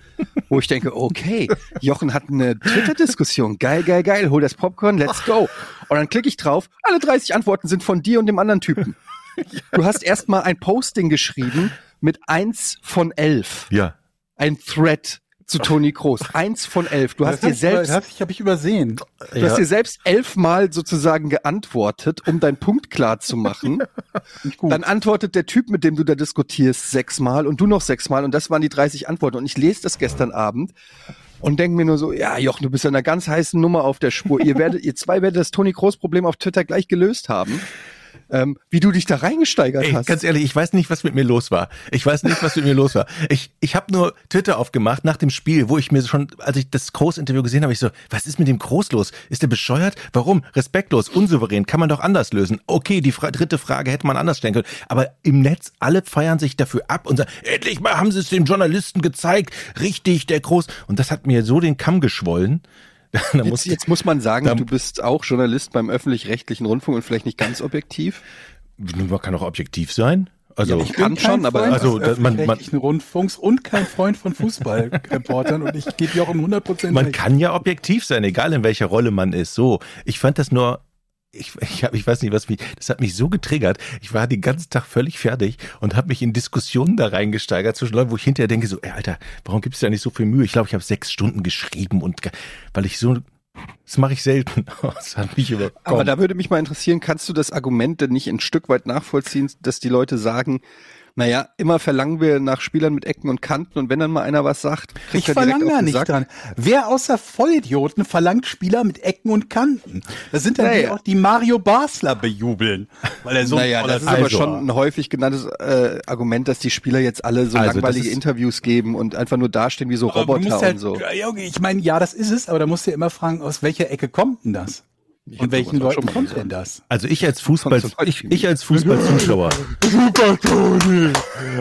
wo ich denke, okay, Jochen hat eine Twitter-Diskussion. Geil, geil, geil. Hol das Popcorn, let's go. Und dann klicke ich drauf. Alle 30 Antworten sind von dir und dem anderen Typen. Du hast erstmal ein Posting geschrieben mit eins von elf. Ja. Ein Thread zu Toni Kroos. Eins von elf. Du hast das dir selbst, das habe ich übersehen. Du ja. hast dir selbst elfmal sozusagen geantwortet, um deinen Punkt klar zu machen. Dann antwortet der Typ, mit dem du da diskutierst, sechsmal und du noch sechsmal und das waren die 30 Antworten. Und ich lese das gestern Abend und denke mir nur so, ja, Jochen, du bist ja einer ganz heißen Nummer auf der Spur. ihr werdet, ihr zwei werdet das Toni Kroos Problem auf Twitter gleich gelöst haben ähm, wie du dich da reingesteigert Ey, hast. Ganz ehrlich, ich weiß nicht, was mit mir los war. Ich weiß nicht, was mit mir los war. Ich, ich habe nur Twitter aufgemacht nach dem Spiel, wo ich mir schon, als ich das Groß-Interview gesehen habe, ich so, was ist mit dem Groß los? Ist der bescheuert? Warum? Respektlos, unsouverän, kann man doch anders lösen. Okay, die fra dritte Frage hätte man anders stellen können. Aber im Netz, alle feiern sich dafür ab und sagen, endlich mal haben sie es dem Journalisten gezeigt. Richtig, der Groß. Und das hat mir so den Kamm geschwollen. jetzt, jetzt, muss man sagen, du bist auch Journalist beim öffentlich-rechtlichen Rundfunk und vielleicht nicht ganz objektiv. Man kann auch objektiv sein. Also ja, ich kann schon, aber also man, man Rundfunks und kein Freund von Fußballreportern und ich gebe dir auch um 100 Prozent. Man kann ja objektiv sein, egal in welcher Rolle man ist. So, ich fand das nur ich, ich, hab, ich weiß nicht, was mich, das hat mich so getriggert. Ich war den ganzen Tag völlig fertig und habe mich in Diskussionen da reingesteigert zwischen Leuten, wo ich hinterher denke, so, ey, Alter, warum gibt es da nicht so viel Mühe? Ich glaube, ich habe sechs Stunden geschrieben und weil ich so das mache ich selten. Das hat mich überkommen. Aber da würde mich mal interessieren, kannst du das Argument denn nicht ein Stück weit nachvollziehen, dass die Leute sagen, naja, immer verlangen wir nach Spielern mit Ecken und Kanten und wenn dann mal einer was sagt, kriegt ich verlange da nicht Sack. dran. Wer außer Vollidioten verlangt Spieler mit Ecken und Kanten? Das sind dann naja. die auch die Mario Basler bejubeln, weil er so Naja, das ist also. aber schon ein häufig genanntes äh, Argument, dass die Spieler jetzt alle so also, langweilige Interviews geben und einfach nur dastehen wie so Roboter halt, und so. Ich meine, ja, das ist es, aber da musst du ja immer fragen, aus welcher Ecke kommt denn das? Ich und welchen Leuten kommt denn das? Also ich als Fußball, ich, ich als Fußballzuschauer. Super, Toni!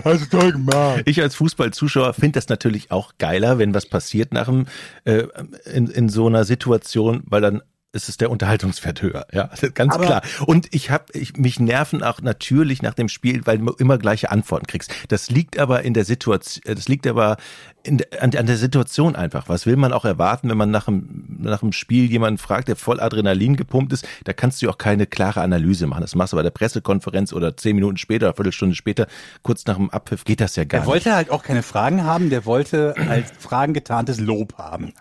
Hast du toll gemacht. Ich als Fußballzuschauer finde das natürlich auch geiler, wenn was passiert nach dem, äh, in, in so einer Situation, weil dann ist es der Unterhaltungswert höher, ja, ganz Aber klar. Und ich habe, ich, mich nerven auch natürlich nach dem Spiel, weil du immer gleiche Antworten kriegst. Das liegt aber in der Situation, das liegt aber in, an, an, der Situation einfach. Was will man auch erwarten, wenn man nach dem, nach dem Spiel jemanden fragt, der voll Adrenalin gepumpt ist? Da kannst du auch keine klare Analyse machen. Das machst du bei der Pressekonferenz oder zehn Minuten später, eine Viertelstunde später, kurz nach dem Abpfiff, geht das ja gar nicht. Er wollte halt auch keine Fragen haben, der wollte als Fragen getarntes Lob haben.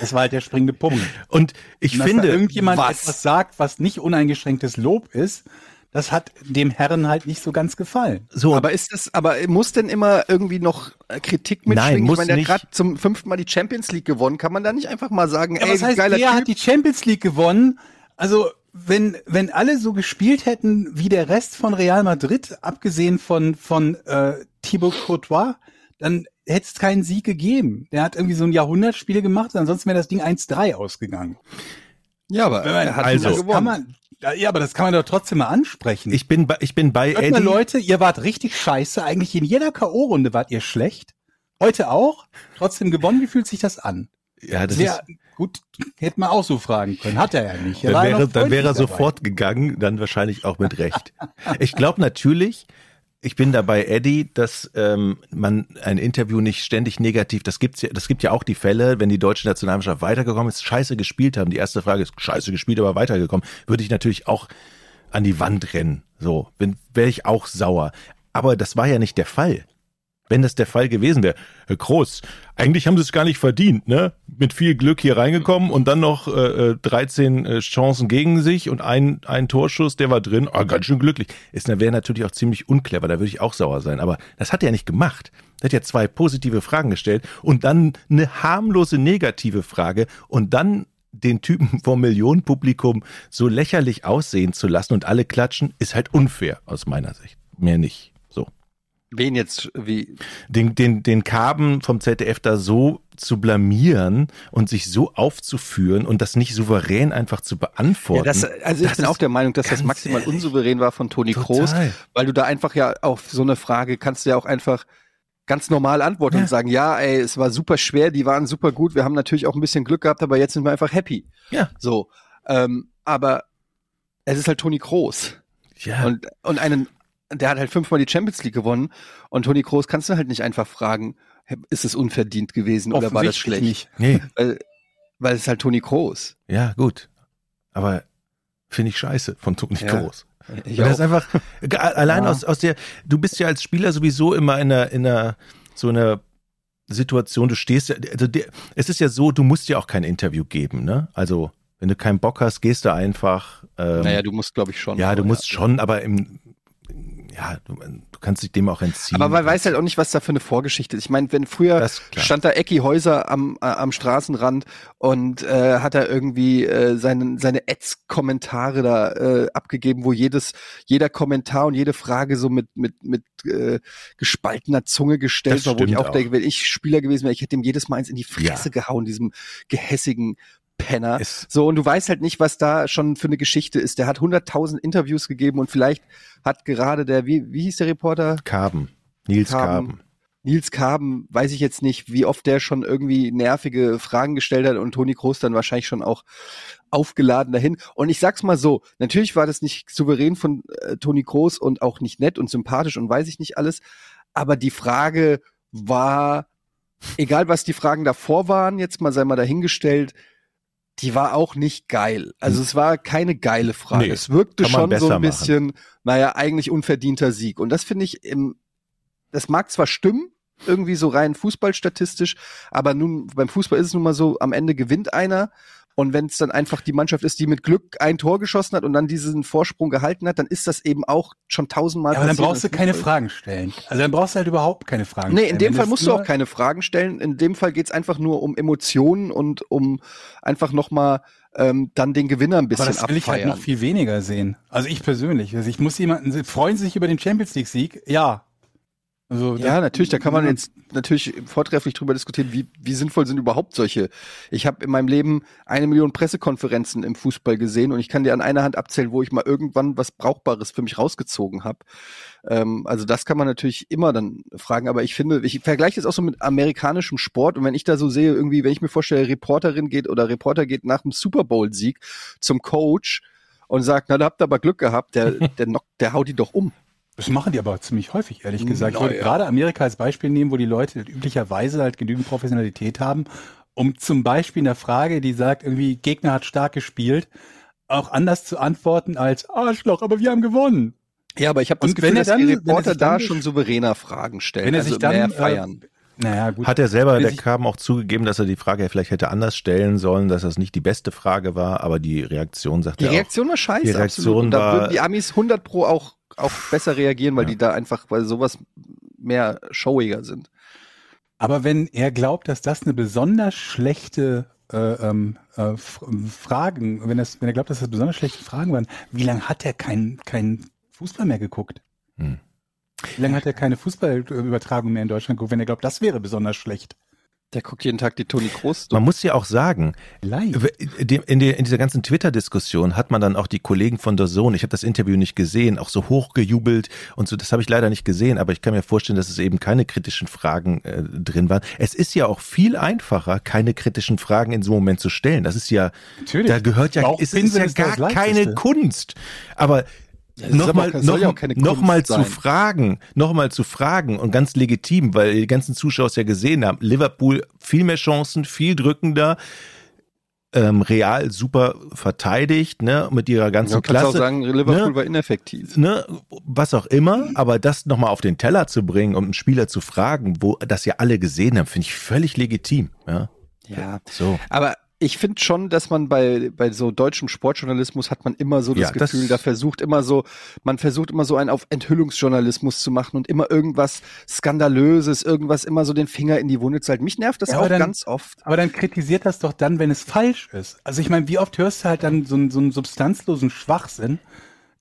Das war halt der springende Punkt. Und ich Und finde, irgendjemand was? etwas sagt, was nicht uneingeschränktes Lob ist, das hat dem Herren halt nicht so ganz gefallen. So, aber ist das, aber muss denn immer irgendwie noch äh, Kritik mitschwingen? Nein, muss ich meine, der hat gerade zum fünften Mal die Champions League gewonnen. Kann man da nicht einfach mal sagen, ja, ey, was heißt, geiler der typ? hat die Champions League gewonnen? Also, wenn, wenn alle so gespielt hätten wie der Rest von Real Madrid, abgesehen von, von äh, Thibaut Courtois, dann hätte es keinen Sieg gegeben. Der hat irgendwie so ein Jahrhundertspiel gemacht, ansonsten wäre das Ding 1-3 ausgegangen. Ja, aber er hat also, gewonnen. Kann man, ja, aber das kann man doch trotzdem mal ansprechen. Ich bin bei, ich bin bei Hört Eddie. Mal, Leute, ihr wart richtig scheiße. Eigentlich in jeder K.O.-Runde wart ihr schlecht. Heute auch. Trotzdem gewonnen. Wie fühlt sich das an? Ja, das Sehr, ist gut. Hätte man auch so fragen können. Hat er ja nicht. Er dann wäre, dann wäre er sofort gegangen. Dann wahrscheinlich auch mit Recht. ich glaube natürlich, ich bin dabei, Eddie, dass ähm, man ein Interview nicht ständig negativ, das gibt's ja, das gibt ja auch die Fälle, wenn die deutsche Nationalmannschaft weitergekommen ist, scheiße gespielt haben. Die erste Frage ist, scheiße gespielt, aber weitergekommen, würde ich natürlich auch an die Wand rennen. So, wäre ich auch sauer. Aber das war ja nicht der Fall. Wenn das der Fall gewesen wäre. Herr Groß, eigentlich haben sie es gar nicht verdient, ne? Mit viel Glück hier reingekommen und dann noch äh, 13 äh, Chancen gegen sich und ein, ein Torschuss, der war drin. Oh, ganz schön glücklich. Ist wäre natürlich auch ziemlich unclever, da würde ich auch sauer sein. Aber das hat er nicht gemacht. Er hat ja zwei positive Fragen gestellt und dann eine harmlose negative Frage und dann den Typen vor Millionenpublikum so lächerlich aussehen zu lassen und alle klatschen, ist halt unfair aus meiner Sicht. Mehr nicht. Wen jetzt wie? Den, den, den Karben vom ZDF da so zu blamieren und sich so aufzuführen und das nicht souverän einfach zu beantworten. Ja, das, also ich das bin auch der Meinung, dass das maximal ehrlich, unsouverän war von Toni Kroos, weil du da einfach ja auf so eine Frage kannst du ja auch einfach ganz normal antworten ja. und sagen, ja, ey, es war super schwer, die waren super gut, wir haben natürlich auch ein bisschen Glück gehabt, aber jetzt sind wir einfach happy. Ja. So. Ähm, aber es ist halt Toni Kroos. Ja. Und, und einen, der hat halt fünfmal die Champions League gewonnen und Toni Kroos kannst du halt nicht einfach fragen, ist es unverdient gewesen oder war das schlecht? Nicht. Nee. Weil, weil es ist halt Toni Kroos. Ja, gut. Aber finde ich scheiße von Toni ja. Kroos. Ich das ist einfach allein ja. aus, aus der, du bist ja als Spieler sowieso immer in einer, in einer so einer Situation, du stehst ja, also der, es ist ja so, du musst ja auch kein Interview geben, ne? Also wenn du keinen Bock hast, gehst du einfach. Ähm, naja, du musst, glaube ich, schon. Ja, du musst ja. schon, aber im, ja, du, du, kannst dich dem auch entziehen. Aber man weiß halt auch nicht, was da für eine Vorgeschichte ist. Ich meine, wenn früher stand da Ecki Häuser am, äh, am Straßenrand und äh, hat er irgendwie äh, seine, seine Ads-Kommentare da äh, abgegeben, wo jedes, jeder Kommentar und jede Frage so mit, mit, mit äh, gespaltener Zunge gestellt war, wo ich auch, auch, denke, wenn ich Spieler gewesen wäre, ich hätte ihm jedes Mal eins in die Fresse ja. gehauen, diesem gehässigen Penner. Ist so, und du weißt halt nicht, was da schon für eine Geschichte ist. Der hat 100.000 Interviews gegeben und vielleicht hat gerade der, wie, wie hieß der Reporter? Karben. Nils Karben. Karben. Nils Karben, weiß ich jetzt nicht, wie oft der schon irgendwie nervige Fragen gestellt hat und Toni Kroos dann wahrscheinlich schon auch aufgeladen dahin. Und ich sag's mal so, natürlich war das nicht souverän von äh, Toni Kroos und auch nicht nett und sympathisch und weiß ich nicht alles, aber die Frage war, egal was die Fragen davor waren, jetzt mal sei mal dahingestellt, die war auch nicht geil. Also hm. es war keine geile Frage. Nee, es wirkte schon so ein bisschen, machen. naja, eigentlich unverdienter Sieg. Und das finde ich im, das mag zwar stimmen, irgendwie so rein fußballstatistisch, aber nun, beim Fußball ist es nun mal so, am Ende gewinnt einer und wenn es dann einfach die Mannschaft ist, die mit Glück ein Tor geschossen hat und dann diesen Vorsprung gehalten hat, dann ist das eben auch schon tausendmal. Ja, aber dann brauchst du keine Fragen stellen. Also dann brauchst du halt überhaupt keine Fragen nee, stellen. Nee, in dem Fall musst du auch keine Fragen stellen. In dem Fall geht's einfach nur um Emotionen und um einfach nochmal ähm, dann den Gewinner ein bisschen Aber das will abfeiern. ich halt noch viel weniger sehen. Also ich persönlich. Also ich muss jemanden, freuen Sie sich über den Champions League Sieg? Ja. Also, ja, natürlich, da kann man jetzt natürlich vortrefflich drüber diskutieren, wie, wie sinnvoll sind überhaupt solche. Ich habe in meinem Leben eine Million Pressekonferenzen im Fußball gesehen und ich kann dir an einer Hand abzählen, wo ich mal irgendwann was Brauchbares für mich rausgezogen habe. Ähm, also das kann man natürlich immer dann fragen, aber ich finde, ich vergleiche das auch so mit amerikanischem Sport und wenn ich da so sehe, irgendwie, wenn ich mir vorstelle, Reporterin geht oder Reporter geht nach dem Super Bowl-Sieg zum Coach und sagt, na, da habt ihr aber Glück gehabt, der, der, der, der haut die doch um. Das machen die aber ziemlich häufig, ehrlich gesagt. ich würde ja. gerade Amerika als Beispiel nehmen, wo die Leute üblicherweise halt genügend Professionalität haben, um zum Beispiel in der Frage, die sagt, irgendwie Gegner hat stark gespielt, auch anders zu antworten als Arschloch, aber wir haben gewonnen. Ja, aber ich habe das Gefühl, dass dann, die Reporter da schon souveräner Fragen stellen, wenn er sich also dann, mehr äh, feiern. Äh, naja, gut. Hat er selber, der kam auch zugegeben, dass er die Frage vielleicht hätte anders stellen sollen, dass das nicht die beste Frage war, aber die Reaktion sagt die er Die Reaktion war scheiße, die Reaktion absolut. Und da war, würden die Amis 100 pro auch auch besser reagieren, weil ja. die da einfach, weil sowas mehr showiger sind. Aber wenn er glaubt, dass das eine besonders schlechte äh, ähm, äh, Fragen, wenn, das, wenn er glaubt, dass das besonders schlechte Fragen waren, wie lange hat er keinen kein Fußball mehr geguckt? Hm. Wie lange hat er keine Fußballübertragung mehr in Deutschland geguckt, wenn er glaubt, das wäre besonders schlecht? Der guckt jeden Tag die Toni Kroos. Man muss ja auch sagen, in, der, in dieser ganzen Twitter-Diskussion hat man dann auch die Kollegen von der Zone, ich habe das Interview nicht gesehen, auch so hochgejubelt und so, das habe ich leider nicht gesehen, aber ich kann mir vorstellen, dass es eben keine kritischen Fragen äh, drin waren. Es ist ja auch viel einfacher, keine kritischen Fragen in so einem Moment zu stellen. Das ist ja, Natürlich. da gehört ja, es ist ja gar keine Kunst. Aber nochmal noch, ja noch mal zu fragen, nochmal zu fragen und ganz legitim, weil die ganzen Zuschauer es ja gesehen haben. Liverpool viel mehr Chancen, viel drückender. ähm, Real super verteidigt, ne, mit ihrer ganzen Ja, du kannst Klasse. auch sagen, Liverpool ne? war ineffektiv. ne, was auch immer, aber das nochmal auf den Teller zu bringen, um einen Spieler zu fragen, wo das ja alle gesehen haben, finde ich völlig legitim. Ja, Ja. so. Aber ich finde schon, dass man bei, bei so deutschem Sportjournalismus hat man immer so das Ja, das- Gefühl, da versucht immer so, man versucht immer so einen auf Enthüllungsjournalismus zu machen und immer irgendwas Skandalöses, irgendwas immer so den Finger in die Wunde zu halten. Mich nervt das Ja, auch dann- ganz oft. Aber dann kritisiert das doch dann, wenn es falsch ist. Also ich meine, wie oft hörst du halt dann so, einen- so einen substanzlosen Schwachsinn,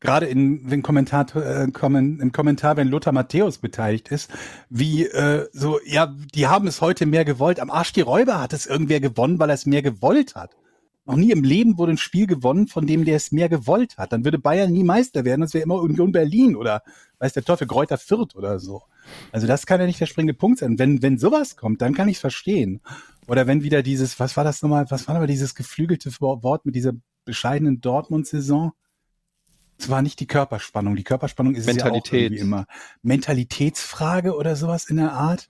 gerade in, wenn Kommentar, äh, kommen, im Kommentar, wenn Lothar Matthäus beteiligt ist, wie äh, so, ja, die haben es heute mehr gewollt. Am Arsch die Räuber hat es irgendwer gewonnen, weil er es mehr gewollt hat. Noch nie im Leben wurde ein Spiel gewonnen, von dem der es mehr gewollt hat. Dann würde Bayern nie Meister werden, das wäre immer Union Berlin oder weiß der Teufel, Kräuter Fürth oder so. Also das kann ja nicht der springende Punkt sein. Wenn, wenn sowas kommt, dann kann ich es verstehen. Oder wenn wieder dieses, was war das nochmal, was war nochmal dieses geflügelte Wort mit dieser bescheidenen Dortmund-Saison? Es war nicht die Körperspannung. Die Körperspannung ist es ja auch Mentalität. immer. Mentalitätsfrage oder sowas in der Art.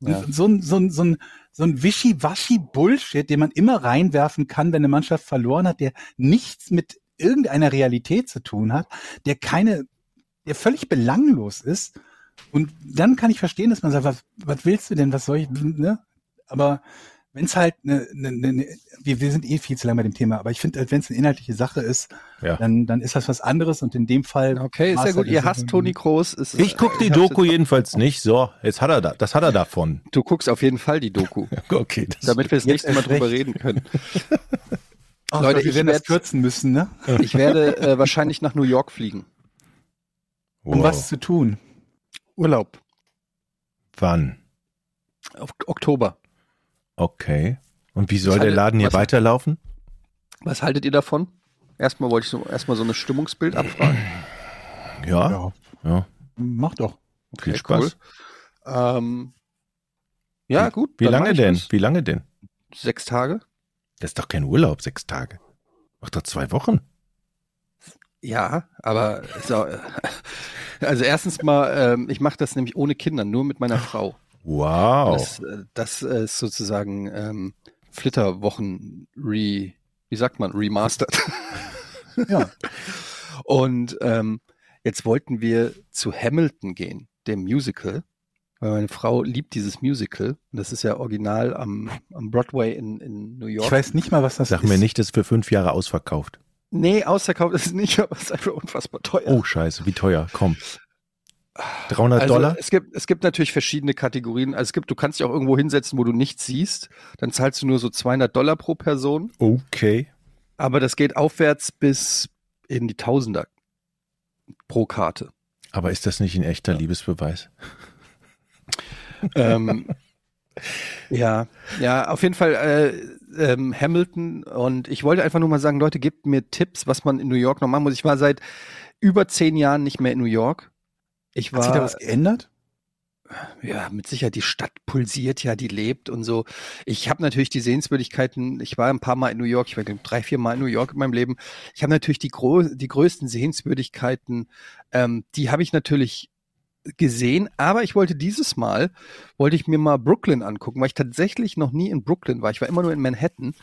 Ja. So ein, so ein, so ein, so ein Wischi-Waschi-Bullshit, den man immer reinwerfen kann, wenn eine Mannschaft verloren hat, der nichts mit irgendeiner Realität zu tun hat, der keine, der völlig belanglos ist. Und dann kann ich verstehen, dass man sagt, was, was willst du denn, was soll ich, ne? Aber wenn es halt eine, eine, eine wir, wir sind eh viel zu lange bei dem Thema, aber ich finde, wenn es eine inhaltliche Sache ist, Ja. dann, dann ist das was anderes und in dem Fall. Okay, ist ja gut. halt Ihr hasst Toni Kroos. Ist, Ich guck die Doku jedenfalls nicht. So, jetzt hat er da, das hat er davon. Du guckst auf jeden Fall die Doku, Okay, das damit wir das Jetzt nächste Mal drüber reden können. Ach, Leute, wir werden das kürzen müssen, ne? Ich werde äh, wahrscheinlich nach New York fliegen. Um wow. was zu tun. Urlaub. Wann? Auf Oktober. Okay. Und wie soll Was der haltet- Laden hier was- weiterlaufen? Was haltet ihr davon? Erstmal wollte ich so, erstmal so eine Stimmungsbild abfragen. Ja, Ja, ja. mach doch. Viel Spaß. Ähm, ja, gut. Wie dann mach lange denn? Wie lange denn? Sechs Tage? Das ist doch kein Urlaub, sechs Tage. Mach doch zwei Wochen. Ja, aber so, also erstens mal, ähm, ich mache das nämlich ohne Kinder, nur mit meiner Frau. Wow. Das, äh, das äh, ist sozusagen ähm, Flitterwochen re, wie sagt man, remastered. Ja. Und ähm, jetzt wollten wir zu Hamilton gehen, dem Musical, weil meine Frau liebt dieses Musical. Und das ist ja original am, am Broadway in, in New York. Ich weiß nicht mal, was das Sag ist. mir nicht, das ist für fünf Jahre ausverkauft. Nee, ausverkauft ist es nicht, aber es ist einfach unfassbar teuer. Oh, scheiße, wie teuer. Komm. 300 also Dollar? es gibt es gibt natürlich verschiedene Kategorien. Also es gibt, du kannst dich auch irgendwo hinsetzen, wo du nichts siehst. Dann zahlst du nur so 200 Dollar pro Person. Okay. Aber das geht aufwärts bis in die Tausender pro Karte. Aber ist das nicht ein echter Liebesbeweis? ähm, ja, ja, auf jeden Fall äh, ähm, Hamilton und ich wollte einfach nur mal sagen, Leute, gebt mir Tipps, was man in New York noch machen muss. Ich war seit über zehn Jahren nicht mehr in New York. Ich Hat sich da war, was geändert? ja, mit Sicherheit, die Stadt pulsiert ja, die lebt und so. Ich habe natürlich die Sehenswürdigkeiten, ich war ein paar Mal in New York, ich war drei, vier Mal in New York in meinem Leben. Ich habe natürlich die, die größten Sehenswürdigkeiten, ähm, die habe ich natürlich gesehen, aber ich wollte dieses Mal, wollte ich mir mal Brooklyn angucken, weil ich tatsächlich noch nie in Brooklyn war. Ich war immer nur in Manhattan.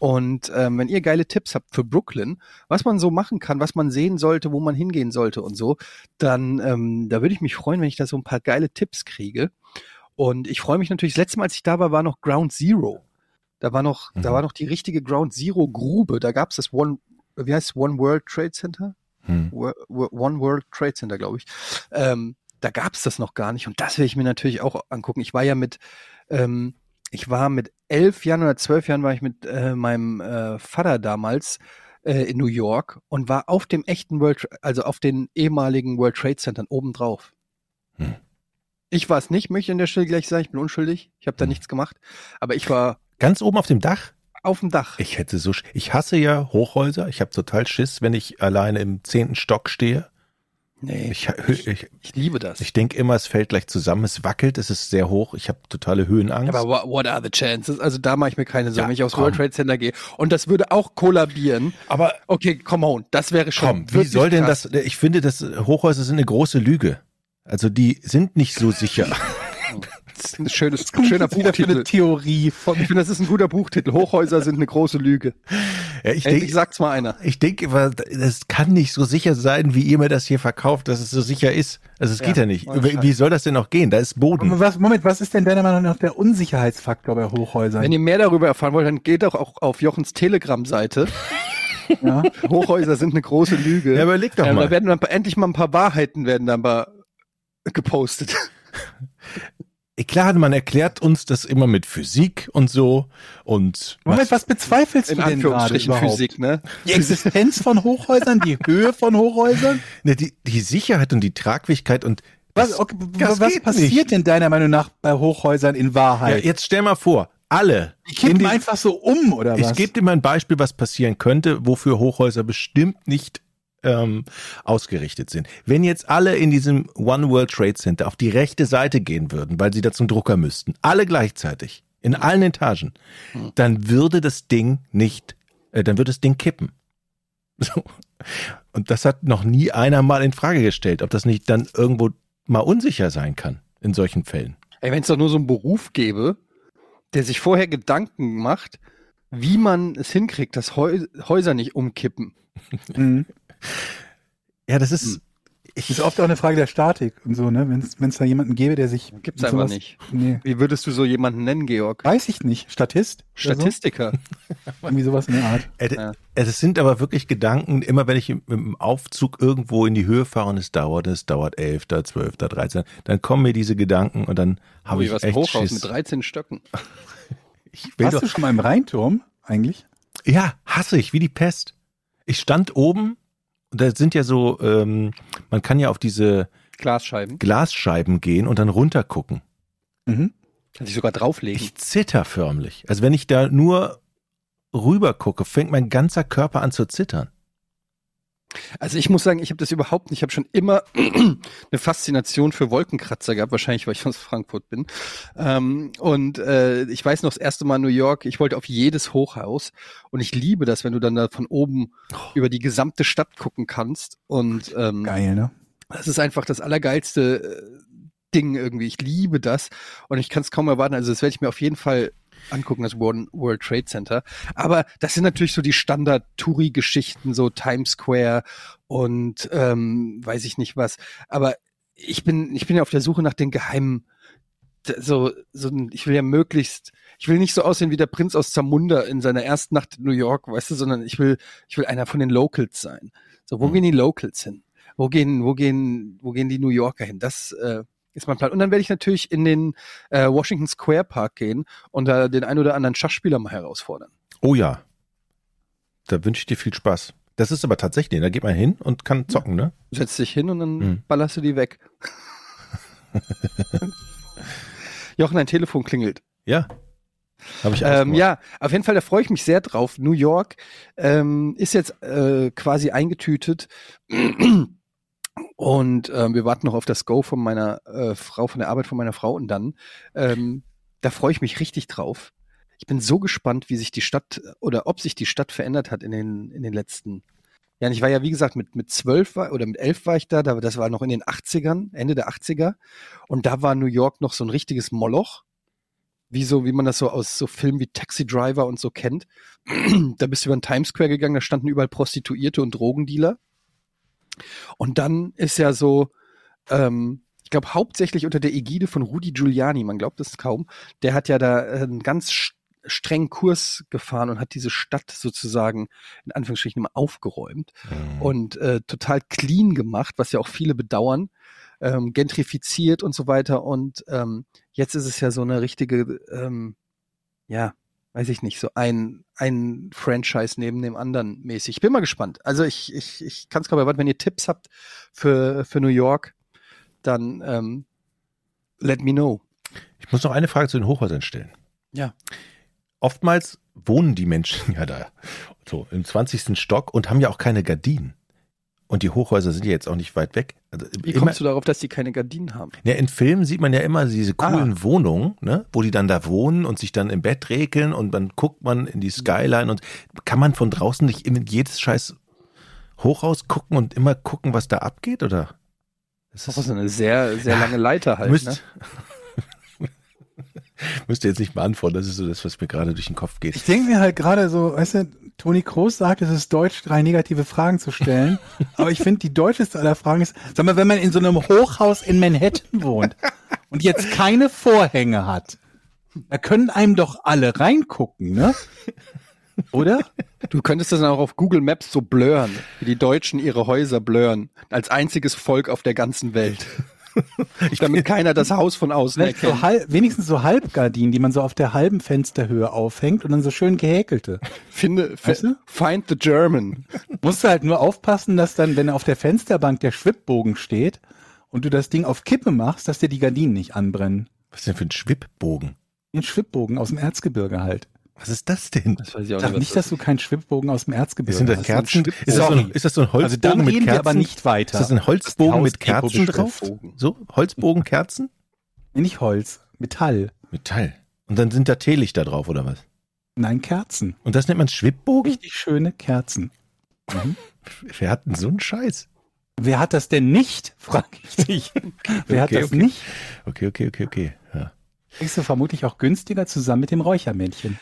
Und ähm, wenn ihr geile Tipps habt für Brooklyn, was man so machen kann, was man sehen sollte, wo man hingehen sollte und so, dann ähm, da würde ich mich freuen, wenn ich da so ein paar geile Tipps kriege. Und ich freue mich natürlich, das letzte Mal, als ich da war, war noch Ground Zero. Da war noch, da Mhm. war noch die richtige Ground Zero Grube. Da gab es das One, wie heißt es, One World Trade Center? Hm. Wo- One World Trade Center, glaube ich. Ähm, da gab es das noch gar nicht. Und das will ich mir natürlich auch angucken. Ich war ja mit, ähm, ich war mit elf Jahren oder zwölf Jahren war ich mit äh, meinem äh, Vater damals äh, in New York und war auf dem echten World, also auf den ehemaligen World Trade Centern obendrauf. Hm. Ich war es nicht, möchte an der Stelle gleich sagen, ich bin unschuldig. Ich habe da Hm. nichts gemacht. Aber ich war Ganz oben auf dem Dach? auf dem Dach. Ich hätte so, ich hasse ja Hochhäuser. Ich habe total Schiss, wenn ich alleine im zehnten Stock stehe. Nee, Ich, ich, ich, ich liebe das. ich denke immer, es fällt gleich zusammen. Es wackelt, es ist sehr hoch. Ich habe totale Höhenangst. Aber what, what are the chances? Also da mache ich mir keine Sorgen, Ja, wenn ich aufs komm. World Trade Center gehe. Und das würde auch kollabieren. Aber Okay, come on, das wäre schon. komm, wie soll denn krass. das? Ich finde, das Hochhäuser sind eine große Lüge. Also die sind nicht so sicher. ein schönes, schöner für eine Buchtitel. Theorie von Ich finde, das ist ein guter Buchtitel. Hochhäuser sind eine große Lüge. Ja, ich Endlich denke, sagt's mal einer. ich denke, das kann nicht so sicher sein, wie ihr mir das hier verkauft, dass es so sicher ist. Also es Ja, geht ja nicht. Über-. Wie soll das denn noch gehen? Da ist Boden. was, Moment, was ist denn deiner Meinung nach der Unsicherheitsfaktor bei Hochhäusern? Wenn ihr mehr darüber erfahren wollt, dann geht doch auch auf Jochens Telegram-Seite. ja? Hochhäuser sind eine große Lüge. Ja, überleg doch Ähm, mal. Da werden dann endlich mal ein paar Wahrheiten werden dann mal gepostet. Klar, man erklärt uns das immer mit Physik und so und Moment, was bezweifelst In du denn gerade überhaupt? Physik, ne? Die Existenz von Hochhäusern, die Höhe von Hochhäusern? Ne, die, die Sicherheit und die Tragfähigkeit und Was, okay, das was passiert nicht. denn deiner Meinung nach bei Hochhäusern in Ja, Wahrheit? jetzt stell mal vor, alle. die kippen die- einfach so um, oder ich was? gebe dir mal ein Beispiel, was passieren könnte, wofür Hochhäuser bestimmt nicht ähm, ausgerichtet sind. Wenn jetzt alle in diesem One World Trade Center auf die rechte Seite gehen würden, weil sie da zum Drucker müssten, alle gleichzeitig, in allen Etagen, dann würde das Ding nicht, äh, dann würde das Ding kippen. So. Und das hat noch nie einer mal in Frage gestellt, ob das nicht dann irgendwo mal unsicher sein kann in solchen Fällen. Ey, wenn es doch nur so einen Beruf gäbe, der sich vorher Gedanken macht, wie man es hinkriegt, dass Häu Häuser nicht umkippen. Mhm. Ja, das ist. Ich, Ist oft auch eine Frage der Statik und so, ne? Wenn es da jemanden gäbe, der sich. Gibt's mit einfach sowas- nicht. Nee. Wie würdest du so jemanden nennen, Georg? Weiß ich nicht. Statist? Statistiker. So? Irgendwie sowas in der Art. Äh, Ja. Es sind aber wirklich Gedanken, immer wenn ich im, im Aufzug irgendwo in die Höhe fahre und es dauert, es dauert 11., 12., 13., dann kommen mir diese Gedanken und dann habe ich was echt Hochhaus Schiss. mit 13 Stöcken. Warst doch, du schon mal im Rheinturm eigentlich? ja, hasse ich, wie die Pest. Ich stand oben, und da sind ja so, ähm, man kann ja auf diese Glasscheiben. Glasscheiben gehen und dann runtergucken. Mhm. Kann sich sogar drauflegen. Ich zitter förmlich. Also wenn ich da nur rüber gucke, fängt mein ganzer Körper an zu zittern. Also ich muss sagen, ich habe das überhaupt nicht. Ich habe schon immer eine Faszination für Wolkenkratzer gehabt, wahrscheinlich weil ich aus Frankfurt bin. Ähm, und äh, ich weiß noch das erste Mal New York, ich wollte auf jedes Hochhaus und ich liebe das, wenn du dann da von oben über die gesamte Stadt gucken kannst. Und ähm, Geil, ne? das ist einfach das allergeilste äh, Ding irgendwie. Ich liebe das und ich kann es kaum erwarten. Also das werde ich mir auf jeden Fall angucken, das World Trade Center. Aber das sind natürlich so die Standard-Touri-Geschichten, so Times Square und ähm, weiß ich nicht was. Aber ich bin, ich bin ja auf der Suche nach den geheimen, so, so, ich will ja möglichst, ich will nicht so aussehen wie der Prinz aus Zamunda in seiner ersten Nacht in New York, weißt du, sondern ich will, ich will einer von den Locals sein. So, wo Hm. gehen die Locals hin? Wo gehen, wo gehen, wo gehen die New Yorker hin? Das äh, ist mein Plan. Und dann werde ich natürlich in den äh, Washington Square Park gehen und da den ein oder anderen Schachspieler mal herausfordern. Oh ja. Da wünsche ich dir viel Spaß. Das ist aber tatsächlich, da geht man hin und kann zocken, ne? Setz dich hin und dann Hm. ballerst du die weg. Jochen, dein Telefon klingelt. Ja. Habe ich Ähm, ja, auf jeden Fall, da freue ich mich sehr drauf. New York ähm, ist jetzt äh, quasi eingetütet. Und ähm, wir warten noch auf das Go von meiner äh, Frau, von der Arbeit von meiner Frau. Und dann, ähm, da freue ich mich richtig drauf. Ich bin so gespannt, wie sich die Stadt oder ob sich die Stadt verändert hat in den, in den letzten Jahren. Ich war ja, wie gesagt, mit, mit zwölf oder mit elf war ich da, da, das war noch in den 80ern, Ende der 80er. Und da war New York noch so ein richtiges Moloch wie so, wie man das so aus so Filmen wie Taxi Driver und so kennt. da bist du über den Times Square gegangen, da standen überall Prostituierte und Drogendealer. Und dann ist ja so, ähm, ich glaube hauptsächlich unter der Ägide von Rudy Giuliani, man glaubt es kaum, der hat ja da äh, einen ganz strengen Kurs gefahren und hat diese Stadt sozusagen in Anführungsstrichen immer aufgeräumt Mhm. und äh, total clean gemacht, was ja auch viele bedauern, ähm, gentrifiziert und so weiter. Und ähm, jetzt ist es ja so eine richtige, ähm, ja, weiß ich nicht, so ein, ein Franchise neben dem anderen mäßig. Ich bin mal gespannt. Also ich, ich, ich kann es kaum erwarten, wenn ihr Tipps habt für, für New York, dann ähm, let me know. Ich muss noch eine Frage zu den Hochhäusern stellen. Ja. Oftmals wohnen die Menschen ja da so im 20. Stock und haben ja auch keine Gardinen. Und die Hochhäuser sind ja jetzt auch nicht weit weg. Also Wie immer, kommst du darauf, dass die keine Gardinen haben? ja, in Filmen sieht man ja immer diese coolen Ah. Wohnungen, ne, wo die dann da wohnen und sich dann im Bett rekeln und dann guckt man in die Skyline und kann man von draußen nicht in jedes scheiß Hochhaus gucken und immer gucken, was da abgeht, oder? Das Das ist so eine sehr, sehr lange Leiter halt. müsst, Ne? Müsst ihr jetzt nicht beantworten, das ist so das, was mir gerade durch den Kopf geht. Ich denke mir halt gerade so, weißt du, Toni Kroos sagt, es ist deutsch, drei negative Fragen zu stellen. aber ich finde, die deutscheste aller Fragen ist, sag mal, wenn man in so einem Hochhaus in Manhattan wohnt und jetzt keine Vorhänge hat, da können einem doch alle reingucken, ne? Oder? Du könntest das dann auch auf Google Maps so blurren, wie die Deutschen ihre Häuser blurren, als einziges Volk auf der ganzen Welt. Damit keiner das Haus von außen Vielleicht so erkennt. halb, wenigstens so Halbgardinen, die man so auf der halben Fensterhöhe aufhängt und dann so schön gehäkelte. Finde, Weißt du? find the German. Musst du halt nur aufpassen, dass dann, wenn auf der Fensterbank der Schwibbogen steht und du das Ding auf Kippe machst, dass dir die Gardinen nicht anbrennen. Was ist denn für ein Schwibbogen? Ein Schwibbogen aus dem Erzgebirge halt. Was ist das denn? Das weiß ich auch Sag was nicht, dass du keinen Schwibbogen aus dem Erzgebirge Sind das hast. Kerzen? Schwibbogen. Ist das, so ein, ist das so ein Holzbogen Also dann mit reden Kerzen? wir aber nicht weiter. Ist das ein Holzbogen mit Kerzen drauf? So? Holzbogen, Kerzen? Nee, nicht Holz, Metall. Metall. Und dann sind da Teelichter drauf, oder was? Nein, Kerzen. Und das nennt man Schwibbogen? Richtig schöne Kerzen. Wer hat denn so einen Scheiß? Wer hat das denn nicht? Frag ich dich. Wer hat Okay, das okay. nicht? Okay, okay, okay, okay. Ja. Kriegst du vermutlich auch günstiger zusammen mit dem Räuchermännchen.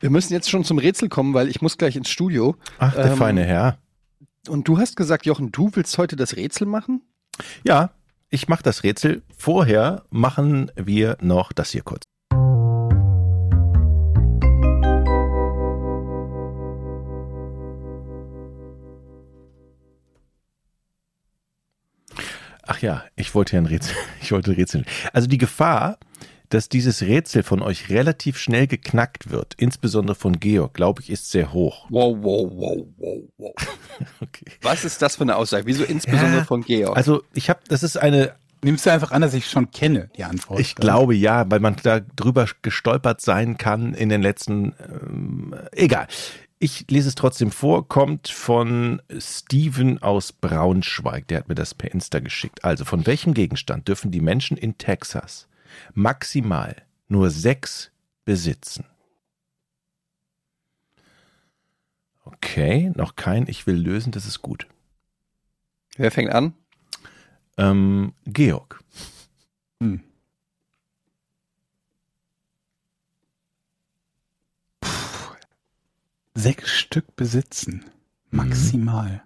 Wir müssen jetzt schon zum Rätsel kommen, weil ich muss gleich ins Studio. Ach, der Ähm, feine Herr. Und du hast gesagt, Jochen, du willst heute das Rätsel machen? Ja, ich mache das Rätsel. Vorher machen wir noch das hier kurz. Ach ja, ich wollte ja ein Rätsel. Ich wollte Rätsel. Also die Gefahr, dass dieses Rätsel von euch relativ schnell geknackt wird, insbesondere von Georg, glaube ich, ist sehr hoch. Wow, wow, wow, wow, wow. Okay. Was ist das für eine Aussage? Wieso insbesondere Ja, von Georg? Also ich habe, das ist eine Nimmst du einfach an, dass ich schon kenne, die Antwort. Ich glaube ja, weil man da drüber gestolpert sein kann in den letzten. Ähm, egal. Ich lese es trotzdem vor. Kommt von Steven aus Braunschweig. Der hat mir das per Insta geschickt. Also, von welchem Gegenstand dürfen die Menschen in Texas maximal nur sechs besitzen? Okay, noch kein. Ich will lösen, das ist gut. Wer fängt an? Ähm, Georg. Hm. Sechs Stück besitzen. Maximal.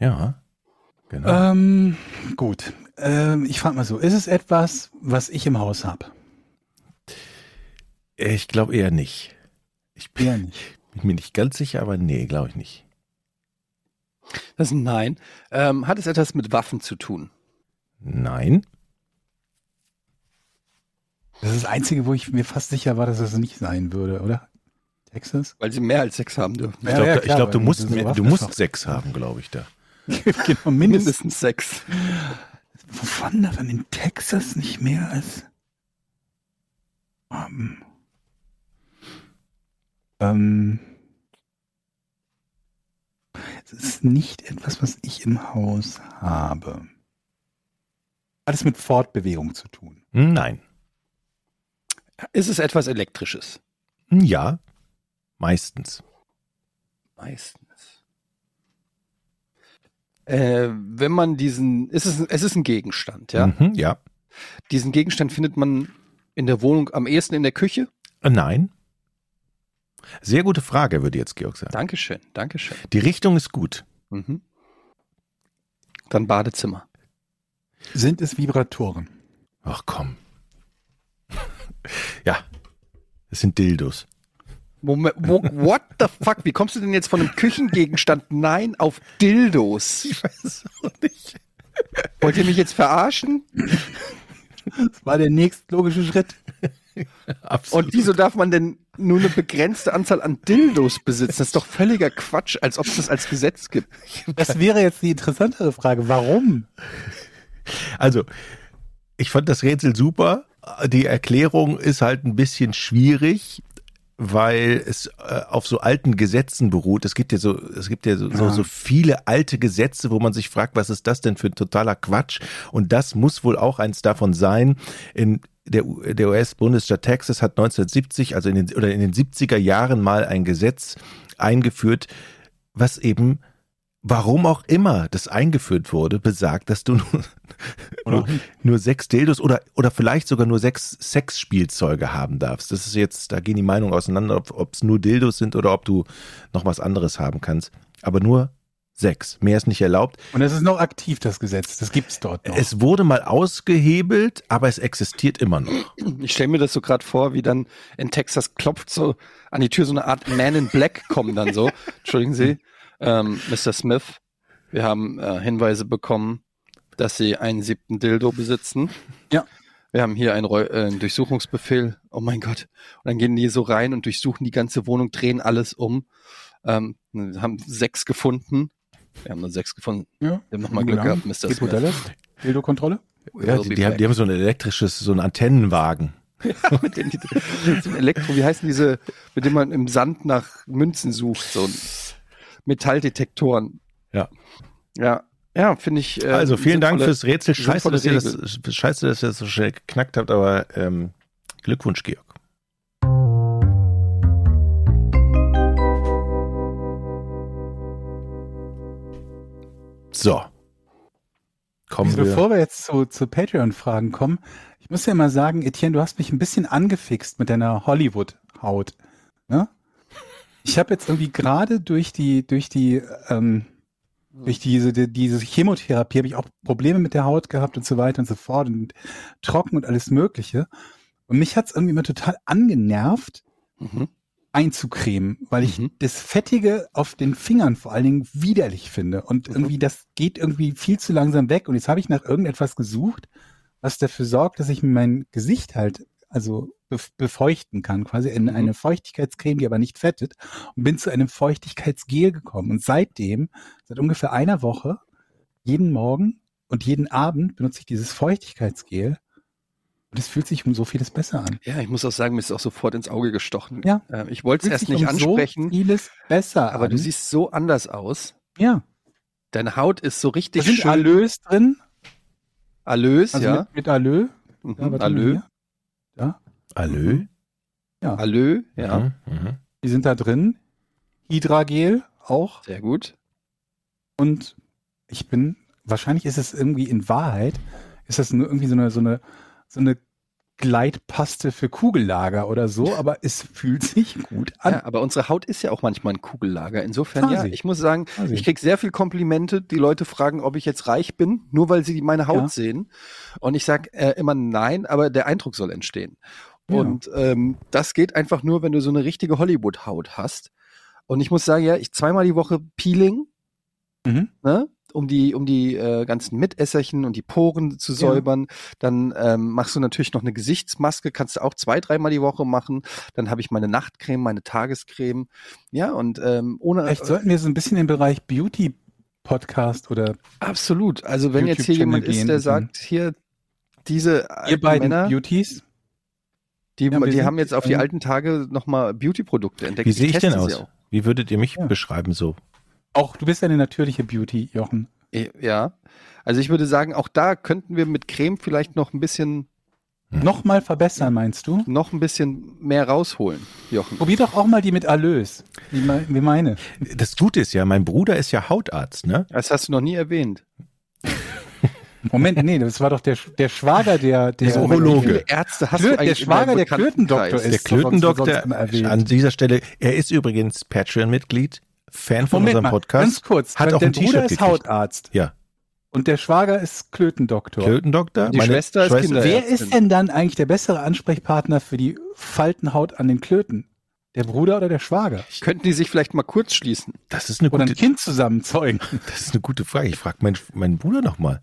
Ja, genau. Ähm, gut. Ähm, ich frage mal so, ist es etwas, was ich im Haus habe? ich glaube eher nicht. Ich bin, Eher nicht. bin mir nicht ganz sicher, aber nee, glaube ich nicht. Das ist ein Nein. Ähm, hat es etwas mit Waffen zu tun? Nein. Das ist das Einzige, wo ich mir fast sicher war, dass es nicht sein würde, oder? Texas? Weil sie mehr als sechs haben dürfen. Ich Ja, glaube, ja, klar, glaub, du musst, mehr, so du musst sechs haben, glaube ich da. genau, mindestens. Mindestens sechs. Wovon darf man in Texas nicht mehr als haben? Ähm, es ist nicht etwas, was ich im Haus habe. Hat es mit Fortbewegung zu tun? Nein. Ist es etwas Elektrisches? Ja, meistens. Meistens. Äh, wenn man diesen, ist es, es ist ein Gegenstand, ja? Mhm, ja. Diesen Gegenstand findet man in der Wohnung am ehesten in der Küche? Äh, Nein. Sehr gute Frage, würde jetzt Georg sagen. Dankeschön, Dankeschön. Die Richtung ist gut. Mhm. Dann Badezimmer. Sind es Vibratoren? Ach komm. ja, es sind Dildos. Moment, wo, what the fuck? Wie kommst du denn jetzt von einem Küchengegenstand Nein auf Dildos? Ich weiß es auch nicht. Wollt ihr mich jetzt verarschen? Das war der nächstlogische Schritt. Absolut. Und wieso darf man denn nur eine begrenzte Anzahl an Dildos besitzen? Das ist doch völliger Quatsch, als ob es das als Gesetz gibt. Das wäre jetzt die interessantere Frage. Warum? Also, ich fand das Rätsel super. Die Erklärung ist halt ein bisschen schwierig, weil es äh, auf so alten Gesetzen beruht. Es gibt ja so, es gibt ja so, so, Ja. so viele alte Gesetze, wo man sich fragt, was ist das denn für ein totaler Quatsch? Und das muss wohl auch eins davon sein. In der, der US-Bundesstaat Texas hat 1970, also in den, oder in den 70er Jahren mal ein Gesetz eingeführt, was eben warum auch immer das eingeführt wurde, besagt, dass du nur, nur, nur sechs Dildos oder, oder vielleicht sogar nur sechs Sexspielzeuge haben darfst. Das ist jetzt, da gehen die Meinungen auseinander, ob es nur Dildos sind oder ob du noch was anderes haben kannst. Aber nur sechs. Mehr ist nicht erlaubt. Und es ist noch aktiv, das Gesetz. Das gibt's dort noch. Es wurde mal ausgehebelt, aber es existiert immer noch. Ich stelle mir das so gerade vor, wie dann in Texas klopft so an die Tür so eine Art Man in Black kommen dann so. Entschuldigen Sie, ähm, Mr. Smith. Wir haben äh, Hinweise bekommen, dass Sie einen siebten Dildo besitzen. Ja. Wir haben hier einen, Reu äh, einen Durchsuchungsbefehl. Oh mein Gott. Und dann gehen die so rein und durchsuchen die ganze Wohnung, drehen alles um. Ähm, haben sechs gefunden. Wir haben nur sechs gefunden. ja. Wir haben nochmal Glück gehabt, Mr. Smith. Modelle? Dildo-Kontrolle? Ja, die, die, haben, die haben so ein elektrisches, so ein Antennenwagen. mit den, so ein Elektro, wie heißen diese, mit dem man im Sand nach Münzen sucht, so ein Metalldetektoren. Ja. Ja, ja, finde ich. Äh, Also vielen Dank fürs Rätsel. Scheiße, dass ihr das, scheiße, dass ihr das so schnell geknackt habt, aber ähm, Glückwunsch, Georg. So. Kommen wir. Bevor wir jetzt zu, zu Patreon-Fragen kommen, ich muss ja mal sagen, Etienne, du hast mich ein bisschen angefixt mit deiner Hollywood-Haut. Ne? Ich habe jetzt irgendwie gerade durch die, durch die, ähm, durch diese, die, diese Chemotherapie habe ich auch Probleme mit der Haut gehabt und so weiter und so fort und trocken und alles Mögliche. Und mich hat's irgendwie immer total angenervt, Mhm. einzucremen, weil ich Mhm. das Fettige auf den Fingern vor allen Dingen widerlich finde. Und Mhm. irgendwie, das geht irgendwie viel zu langsam weg. Und jetzt habe ich nach irgendetwas gesucht, was dafür sorgt, dass ich mein Gesicht halt also befeuchten kann, quasi in Mhm. eine Feuchtigkeitscreme, die aber nicht fettet, und bin zu einem Feuchtigkeitsgel gekommen. Und seitdem, seit ungefähr einer Woche, jeden Morgen und jeden Abend benutze ich dieses Feuchtigkeitsgel. Und es fühlt sich um so vieles besser an. Ja, ich muss auch sagen, mir ist auch sofort ins Auge gestochen. Ja. Ähm, ich wollte es Fühlt erst sich nicht um so ansprechen, vieles besser aber an. du siehst so anders aus. ja, Deine Haut ist so da richtig sind schön. Alös drin, Alös, also ja. mit, mit Alö. Mhm. Ja, Alö. Ja, Alö? ja. Alö, ja. Mhm, mhm. Die sind da drin. Hydragel auch. Sehr gut. Und ich bin, wahrscheinlich ist es irgendwie in Wahrheit, ist das nur irgendwie so eine, so eine, so eine Gleitpaste für Kugellager oder so, aber es fühlt sich gut an. Ja, aber unsere Haut ist ja auch manchmal ein Kugellager. Insofern, ja, Quasi. ich muss sagen, Quasi. ich krieg sehr viel Komplimente. Die Leute fragen, ob ich jetzt reich bin, nur weil sie meine Haut Ja. sehen. Und ich sag äh, immer nein, aber der Eindruck soll entstehen. Ja. Und ähm, das geht einfach nur, wenn du so eine richtige Hollywood-Haut hast. Und ich muss sagen, ja, ich zweimal die Woche Peeling, Mhm. ne? um die, um die äh, ganzen Mitesserchen und die Poren zu Ja. säubern. Dann ähm, machst du natürlich noch eine Gesichtsmaske, kannst du auch zwei, dreimal die Woche machen. Dann habe ich meine Nachtcreme, meine Tagescreme. Ja, und ähm, ohne Vielleicht sollten wir so ein bisschen den Bereich Beauty Podcast oder absolut. Also wenn jetzt hier jemand ist, der sagt, hier diese ihr beiden Männer, Beauties. Die, Ja, die sind, haben jetzt auf die ähm, alten Tage nochmal Beauty-Produkte entdeckt. Wie sehe ich denn aus? Wie würdet ihr mich Ja. beschreiben so? Auch du bist eine natürliche Beauty, Jochen. Ja. Also ich würde sagen, auch da könnten wir mit Creme vielleicht noch ein bisschen, Hm. Nochmal verbessern, meinst du? noch ein bisschen mehr rausholen, Jochen. Probier doch auch mal die mit Alös. Wie, me- wie meine. Das Gute ist ja, mein Bruder ist ja Hautarzt, ne? Das hast du noch nie erwähnt. Moment, nee, das war doch der, der Schwager, der, der, Der Urologe. Wie viele Ärzte hast Klö- du der eigentlich Schwager der deinem Bekanntenkreis? Klötendoktor Der ist sonst- Klötendoktor an dieser Stelle, er ist übrigens Patreon-Mitglied, Fan von Moment unserem mal, Podcast. ganz kurz. Hat auch der ein Bruder T-Shirt ist gekriegt. Hautarzt Ja, und der Schwager ist Klötendoktor. Klötendoktor. Die Schwester ist Kinder- Wer ist denn dann eigentlich der bessere Ansprechpartner für die Faltenhaut an den Klöten? Der Bruder oder der Schwager? Könnten die sich vielleicht mal kurz schließen? Das ist eine Oder ein gute, Kind zusammen zeugen? das ist eine gute Frage. Ich frage meinen, meinen Bruder nochmal.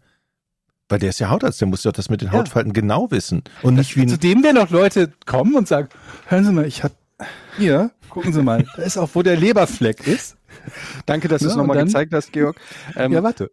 Weil der ist ja Hautarzt, der muss doch das mit den Ja. Hautfalten genau wissen. Und nicht wie Zu dem werden noch Leute kommen und sagen, hören Sie mal, ich hab hier, gucken Sie mal, da ist auch, wo der Leberfleck ist. Danke, dass du Ja, es und nochmal gezeigt hast, Georg. Ähm, ja, warte.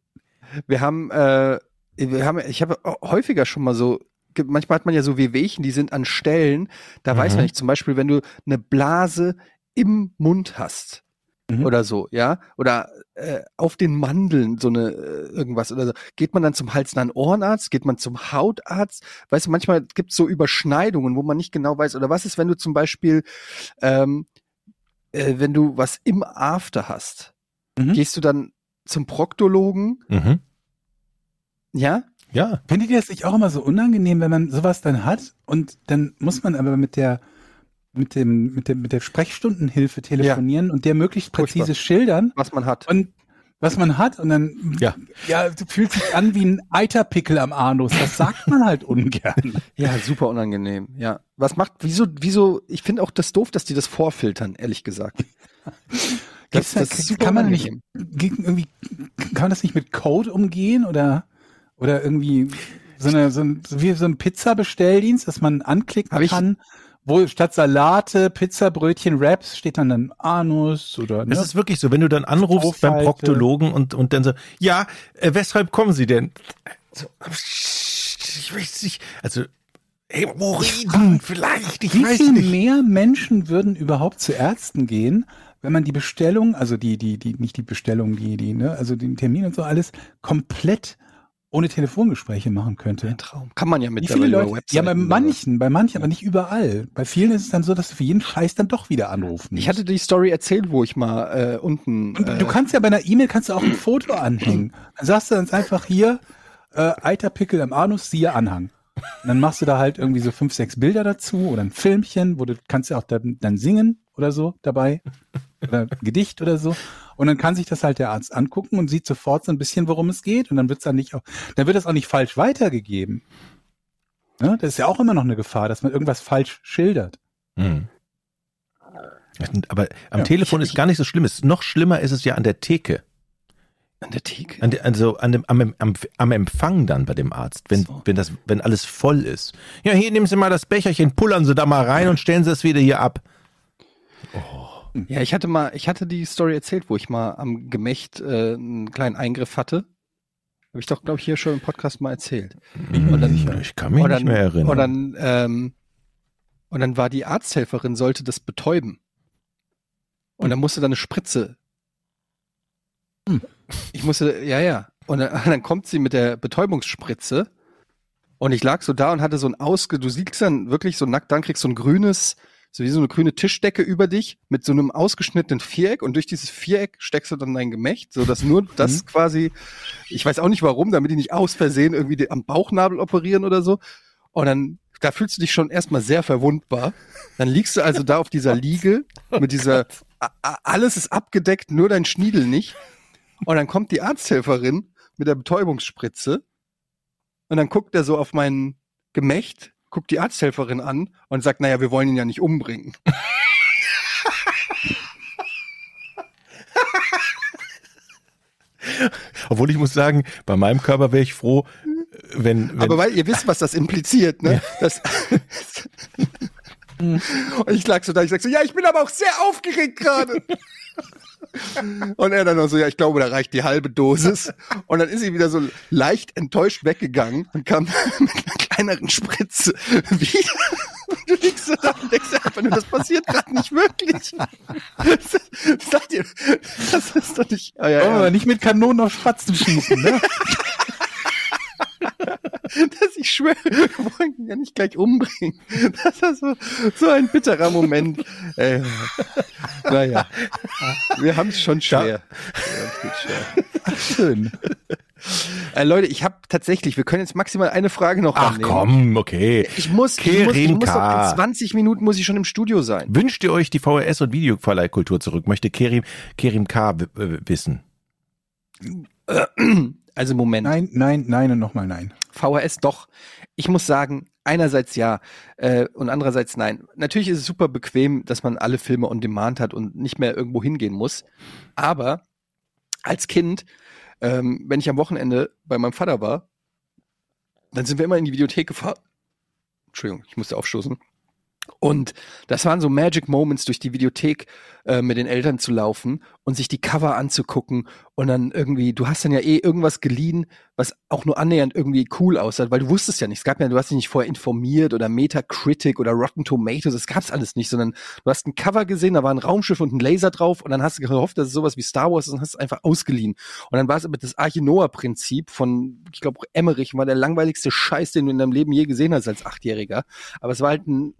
Wir haben, äh, wir haben, ich habe häufiger schon mal so, manchmal hat man ja so Wehwehchen, die sind an Stellen, da weiß Mhm. man nicht, zum Beispiel, wenn du eine Blase im Mund hast Mhm. oder so, ja, oder äh, auf den Mandeln so eine äh, irgendwas oder so, geht man dann zum Hals- und Ohrenarzt, geht man zum Hautarzt, weißt du, manchmal gibt es so Überschneidungen, wo man nicht genau weiß, oder was ist, wenn du zum Beispiel, ähm, äh, wenn du was im After hast, Mhm. gehst du dann zum Proktologen. Mhm. Ja, Ja. Findet ihr das nicht auch immer so unangenehm, wenn man sowas dann hat und dann muss man aber mit der mit dem mit dem mit der Sprechstundenhilfe telefonieren und der möglichst präzise Furchtbar. schildern was man hat. und was man hat und dann Ja. ja fühlt sich an wie ein Eiterpickel am Anus. Das sagt man halt ungern. Ja, super unangenehm. Ja. Was macht, wieso, wieso, ich finde auch das doof, dass die das vorfiltern, ehrlich gesagt. Gibt's da, kann man nicht ge- irgendwie kann man das nicht mit Code umgehen oder oder irgendwie so eine so ein, so wie so ein Pizza-Bestelldienst, dass man anklicken Hab ich- kann, wo statt Salate, Pizzabrötchen, Wraps steht dann dann Anus oder Das ne? ist wirklich so, wenn du dann anrufst beim Aufhalte. Proktologen und, und dann so, ja, äh, weshalb kommen Sie denn? So, ich weiß nicht, also, Hämorrhoiden vielleicht, ich Wie weiß viel nicht. mehr Menschen würden überhaupt zu Ärzten gehen, wenn man die Bestellung, also die, die, die, nicht die Bestellung, die, die, ne, also den Termin und so alles komplett ohne Telefongespräche machen könnte? Ein Traum. Kann man ja mittlerweile viele über Leute? Webseiten Ja, bei manchen, bei manchen, aber nicht überall. Bei vielen ist es dann so, dass du für jeden Scheiß dann doch wieder anrufen Ich hatte die Story erzählt, wo ich mal äh, unten. Und äh, du kannst ja bei einer E-Mail kannst du auch ein Foto anhängen. Dann sagst du uns einfach hier, äh, Eiterpickel am Anus, siehe Anhang. Und dann machst du da halt irgendwie so fünf, sechs Bilder dazu oder ein Filmchen, wo du kannst ja auch dann, dann singen oder so dabei. Oder ein Gedicht oder so. Und dann kann sich das halt der Arzt angucken und sieht sofort so ein bisschen, worum es geht. Und dann wird's dann nicht auch, dann wird das auch nicht falsch weitergegeben. Ne? Das ist ja auch immer noch eine Gefahr, dass man irgendwas falsch schildert. Hm. Aber am Ja, Telefon ich- ist gar nicht so schlimm. Es, noch schlimmer ist es ja an der Theke. an der Theke. An der, also an dem, am, am, am Empfang dann bei dem Arzt, wenn, So. wenn, das, wenn alles voll ist. Ja, hier nehmen Sie mal das Becherchen, pullern Sie da mal rein und stellen Sie es wieder hier ab. Ja, ich hatte mal, ich hatte die Story erzählt, wo ich mal am Gemächt äh, einen kleinen Eingriff hatte. Habe ich doch, glaube ich, hier schon im Podcast mal erzählt. Und dann- ich kann mich und nicht mehr erinnern. Und dann, ähm, und dann war die Arzthelferin, sollte das betäuben. Und dann musste da eine Spritze. Hm. Ich musste, ja, ja. Und dann, dann kommt sie mit der Betäubungsspritze. Und ich lag so da und hatte so ein Ausge, du siehst dann wirklich so nackt, dann kriegst du so ein grünes, so wie so eine grüne Tischdecke über dich mit so einem ausgeschnittenen Viereck und durch dieses Viereck steckst du dann dein Gemächt, so dass nur das quasi, ich weiß auch nicht warum, damit die nicht aus Versehen irgendwie die- am Bauchnabel operieren oder so. Und dann, da fühlst du dich schon erstmal sehr verwundbar. Dann liegst du also da auf dieser Liege mit dieser, a- alles ist abgedeckt, nur dein Schniedel nicht. Und dann kommt die Arzthelferin mit der Betäubungsspritze und dann guckt er so auf mein Gemächt, guckt die Arzthelferin an und sagt, naja, wir wollen ihn ja nicht umbringen. Obwohl ich muss sagen, bei meinem Körper wäre ich froh, wenn, wenn Aber weil ihr wisst, was das impliziert, ne? Das, und ich lag so da, ich sag so, ja, ich bin aber auch sehr aufgeregt gerade. Und er dann noch so, ja, ich glaube, da reicht die halbe Dosis. Und dann ist sie wieder so leicht enttäuscht weggegangen und kam mit einer kleineren Spritze wieder. Du liegst so da und denkst einfach nur, das passiert gerade nicht wirklich. Sagt ihr, das ist doch nicht. Oh, ja, ja. aber nicht mit Kanonen auf Spatzen schießen, ne? dass ich schwöre, wir wollen ihn ja nicht gleich umbringen. Das ist so, so ein bitterer Moment. Äh, naja, wir haben es schon schwer. Wir haben's gut schwer. Schön. Äh, Leute, ich habe tatsächlich, wir können jetzt maximal eine Frage noch Ach rannehmen. komm, okay. Ich muss, ich muss, ich muss K. doch in 20 Minuten muss ich schon im Studio sein. Wünscht ihr euch die VHS- und Videoverleihkultur zurück? Möchte Kerim, Kerim K. wissen? Also Moment. Nein, nein, nein und nochmal nein. VHS doch. Ich muss sagen, einerseits ja äh, und andererseits nein. Natürlich ist es super bequem, dass man alle Filme on Demand hat und nicht mehr irgendwo hingehen muss. Aber als Kind, ähm, wenn ich am Wochenende bei meinem Vater war, dann sind wir immer in die Videothek gefahren. Entschuldigung, ich musste aufstoßen. Und das waren so Magic Moments, durch die Videothek äh, mit den Eltern zu laufen und sich die Cover anzugucken und dann irgendwie, du hast dann ja eh irgendwas geliehen, was auch nur annähernd irgendwie cool aussah, weil du wusstest ja nicht, es gab ja, du hast dich nicht vorher informiert oder Metacritic oder Rotten Tomatoes, das gab's alles nicht, sondern du hast ein Cover gesehen, da war ein Raumschiff und ein Laser drauf und dann hast du gehofft, dass es sowas wie Star Wars ist und hast es einfach ausgeliehen. Und dann war es aber das Arche Noah-Prinzip von, ich glaube, Emmerich war der langweiligste Scheiß, den du in deinem Leben je gesehen hast als Achtjähriger. Aber es war halt ein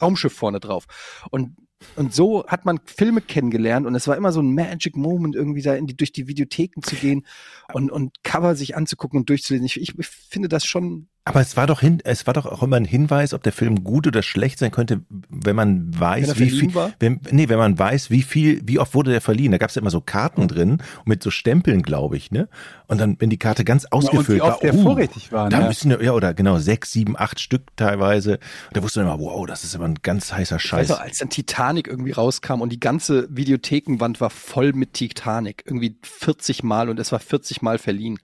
Raumschiff vorne drauf. Und Und so hat man Filme kennengelernt und es war immer so ein Magic Moment, irgendwie da in die, durch die Videotheken zu gehen und, und Cover sich anzugucken und durchzulesen. Ich, ich finde das schon aber es war doch hin, es war doch auch immer ein Hinweis, ob der Film gut oder schlecht sein könnte, wenn man weiß, wenn wie viel, war? wenn, nee, wenn man weiß, wie viel, wie oft wurde der verliehen. Da gab es ja immer so Karten drin mit so Stempeln, glaube ich, ne? Und dann, wenn die Karte ganz ausgefüllt ja, und wie oft war, der uh, vorrätig war, da ne? müssen ja oder genau sechs, sieben, acht Stück teilweise. Da wusste man immer, wow, das ist immer ein ganz heißer Scheiß. Auch, als dann Titanic irgendwie rauskam und die ganze Videothekenwand war voll mit Titanic, irgendwie 40 Mal und es war 40 Mal verliehen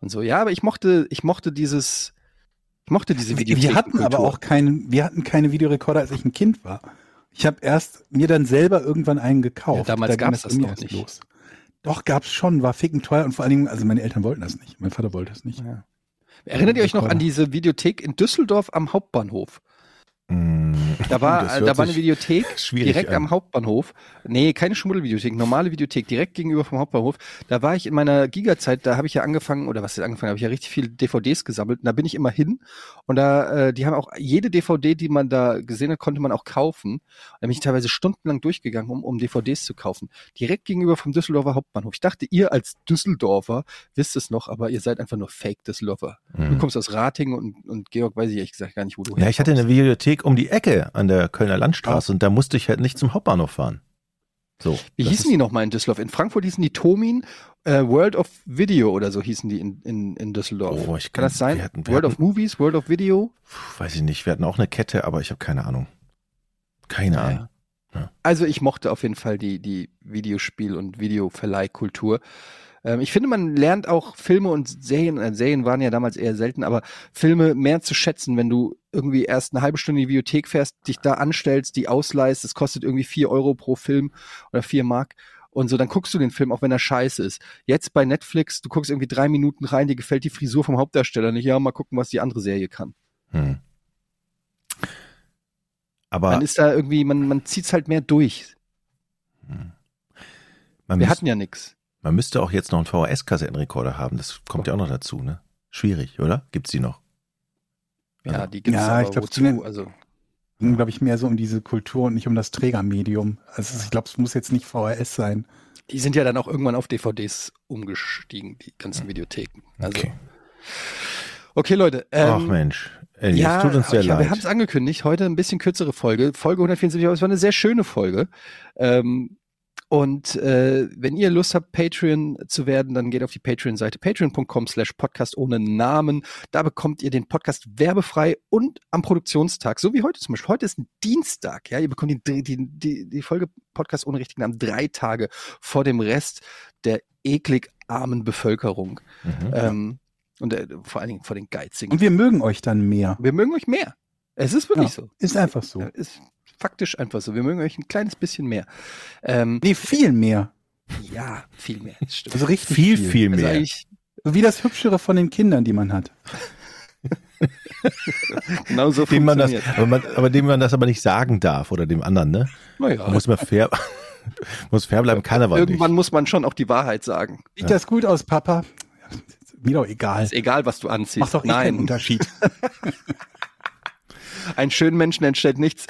und so. Ja, aber ich mochte, ich mochte dieses ich mochte diese Videotheken. Wir hatten aber auch keinen, wir hatten keine Videorekorder, als ich ein Kind war. Ich habe erst mir dann selber irgendwann einen gekauft. Ja, damals da gab es das noch nicht. Los. Doch, gab's schon, war ficken teuer und vor allen Dingen, also meine Eltern wollten das nicht. Mein Vater wollte das nicht. Ja. Erinnert ihr euch noch an diese Videothek in Düsseldorf am Hauptbahnhof? Mm. Da war, da war eine Videothek direkt an. am Hauptbahnhof. Nee, keine Schmuddelvideothek, normale Videothek, direkt gegenüber vom Hauptbahnhof. Da war ich in meiner Giga-Zeit, da habe ich ja angefangen, oder was ist angefangen, habe ich ja richtig viele DVDs gesammelt. Und da bin ich immer hin. Und da, äh, die haben auch jede DVD, die man da gesehen hat, konnte man auch kaufen. Und da bin ich teilweise stundenlang durchgegangen, um, um DVDs zu kaufen. Direkt gegenüber vom Düsseldorfer Hauptbahnhof. Ich dachte, ihr als Düsseldorfer wisst es noch, aber ihr seid einfach nur Fake-Düsseldorfer. Mhm. Du kommst aus Ratingen und, und Georg weiß ich ehrlich gesagt gar nicht, wo du Ja, ich hatte eine Videothek um die Ecke an der Kölner Landstraße und da musste ich halt nicht zum Hauptbahnhof fahren. So, Wie hießen die nochmal in Düsseldorf? In Frankfurt hießen die Tomin, äh, World of Video oder so hießen die in, in, in Düsseldorf. Oh, ich kann, kann das sein? Wir hatten, wir World hatten, of Movies, World of Video? Weiß ich nicht. Wir hatten auch eine Kette, aber ich habe keine Ahnung. Keine ja. Ahnung. Ja. Also ich mochte auf jeden Fall die, die Videospiel- und Videoverleihkultur. Ähm, ich finde, man lernt auch Filme und Serien, äh, Serien waren ja damals eher selten, aber Filme mehr zu schätzen, wenn du irgendwie erst eine halbe Stunde in die Bibliothek fährst, dich da anstellst, die ausleihst, es kostet irgendwie vier Euro pro Film oder vier Mark. Und so, dann guckst du den Film, auch wenn er scheiße ist. Jetzt bei Netflix, du guckst irgendwie drei Minuten rein, dir gefällt die Frisur vom Hauptdarsteller nicht. Ja, mal gucken, was die andere Serie kann. Hm. Aber dann ist da irgendwie, man, man zieht's halt mehr durch. Hm. Wir hatten ja nix. Man müsste auch jetzt noch einen VHS-Kassettenrekorder haben. Das kommt ja auch noch dazu, ne? Schwierig, oder? Gibt's die noch? Ja, also, die gibt's ja, aber ich glaub, wozu? Also ging, glaube ich, mehr so um diese Kultur und nicht um das Trägermedium. Also ich glaube, es muss jetzt nicht VHS sein. Die sind ja dann auch irgendwann auf DVDs umgestiegen, die ganzen Videotheken. Also, okay. Okay, Leute. Ähm, Ach Mensch. Ey, ja, tut uns sehr ja, leid. Wir haben es angekündigt. Heute ein bisschen kürzere Folge. Folge 174, aber es war eine sehr schöne Folge. Ähm, und äh, wenn ihr Lust habt, Patreon zu werden, dann geht auf die Patreon-Seite patreon.com slash podcast ohne Namen. Da bekommt ihr den Podcast werbefrei und am Produktionstag, so wie heute zum Beispiel. Heute ist ein Dienstag, ja. Ihr bekommt die, die, die, die Folge Podcast ohne richtigen Namen drei Tage vor dem Rest der eklig armen Bevölkerung. Mhm. Ähm, und äh, vor allen Dingen vor den Geizigen. Und wir mögen euch dann mehr. Wir mögen euch mehr. Es ist wirklich ja, so. Ist einfach so. Ja, ist faktisch einfach so. Wir mögen euch ein kleines bisschen mehr. Ähm, nee, viel mehr. Ja, viel mehr. Also richtig viel, viel, viel mehr. Also so wie das Hübschere von den Kindern, die man hat. genau so dem man das, aber, man, aber dem man das aber nicht sagen darf oder dem anderen, ne? Naja. Muss man fair, muss fair bleiben, kann aber Irgendwann nicht. muss man schon auch die Wahrheit sagen. Sieht ja. das gut aus, Papa? Mir doch egal. Ist egal, was du anziehst. Macht doch eh Nein. keinen Unterschied. Ein schönen Menschen entstellt nichts.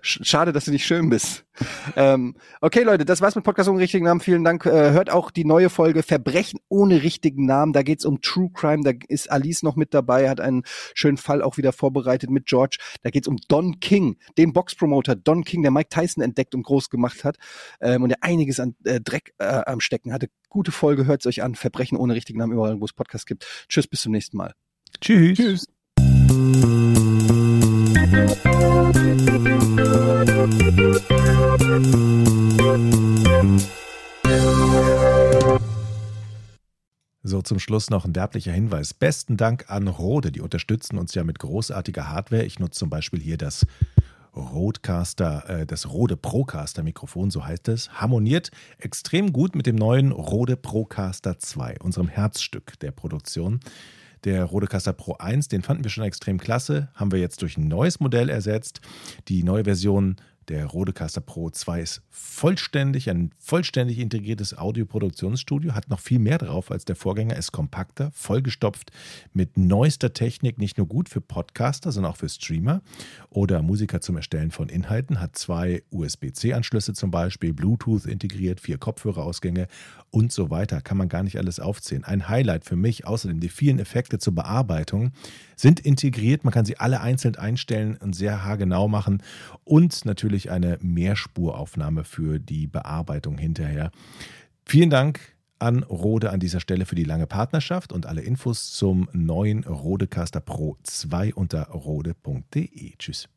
Schade, dass du nicht schön bist. Ähm, okay, Leute, das war's mit Podcast ohne richtigen Namen. Vielen Dank. Äh, hört auch die neue Folge Verbrechen ohne richtigen Namen. Da geht's um True Crime. Da ist Alice noch mit dabei, hat einen schönen Fall auch wieder vorbereitet mit George. Da geht's um Don King, den Boxpromoter Don King, der Mike Tyson entdeckt und groß gemacht hat ähm, und der einiges an äh, Dreck äh, am Stecken hatte. Gute Folge, hört's euch an. Verbrechen ohne richtigen Namen überall, wo es Podcasts gibt. Tschüss, bis zum nächsten Mal. Tschüss. Tschüss. So, zum Schluss noch ein werblicher Hinweis. Besten Dank an Rode, die unterstützen uns ja mit großartiger Hardware. Ich nutze zum Beispiel hier das Rodecaster, äh, das Rode Procaster Mikrofon, so heißt es, harmoniert extrem gut mit dem neuen Rode Procaster 2, unserem Herzstück der Produktion. Der Rodecaster Pro 1, den fanden wir schon extrem klasse, haben wir jetzt durch ein neues Modell ersetzt. Die neue Version Der Rodecaster Pro 2 ist vollständig, ein vollständig integriertes Audioproduktionsstudio, hat noch viel mehr drauf als der Vorgänger, ist kompakter, vollgestopft mit neuester Technik, nicht nur gut für Podcaster, sondern auch für Streamer oder Musiker zum Erstellen von Inhalten, hat zwei USB-C-Anschlüsse zum Beispiel, Bluetooth integriert, vier Kopfhörerausgänge und so weiter. Kann man gar nicht alles aufzählen. Ein Highlight für mich, außerdem die vielen Effekte zur Bearbeitung, sind integriert. Man kann sie alle einzeln einstellen und sehr haargenau machen und natürlich eine Mehrspuraufnahme für die Bearbeitung hinterher. Vielen Dank an Rode an dieser Stelle für die lange Partnerschaft und alle Infos zum neuen Rodecaster Pro 2 unter rode.de. Tschüss.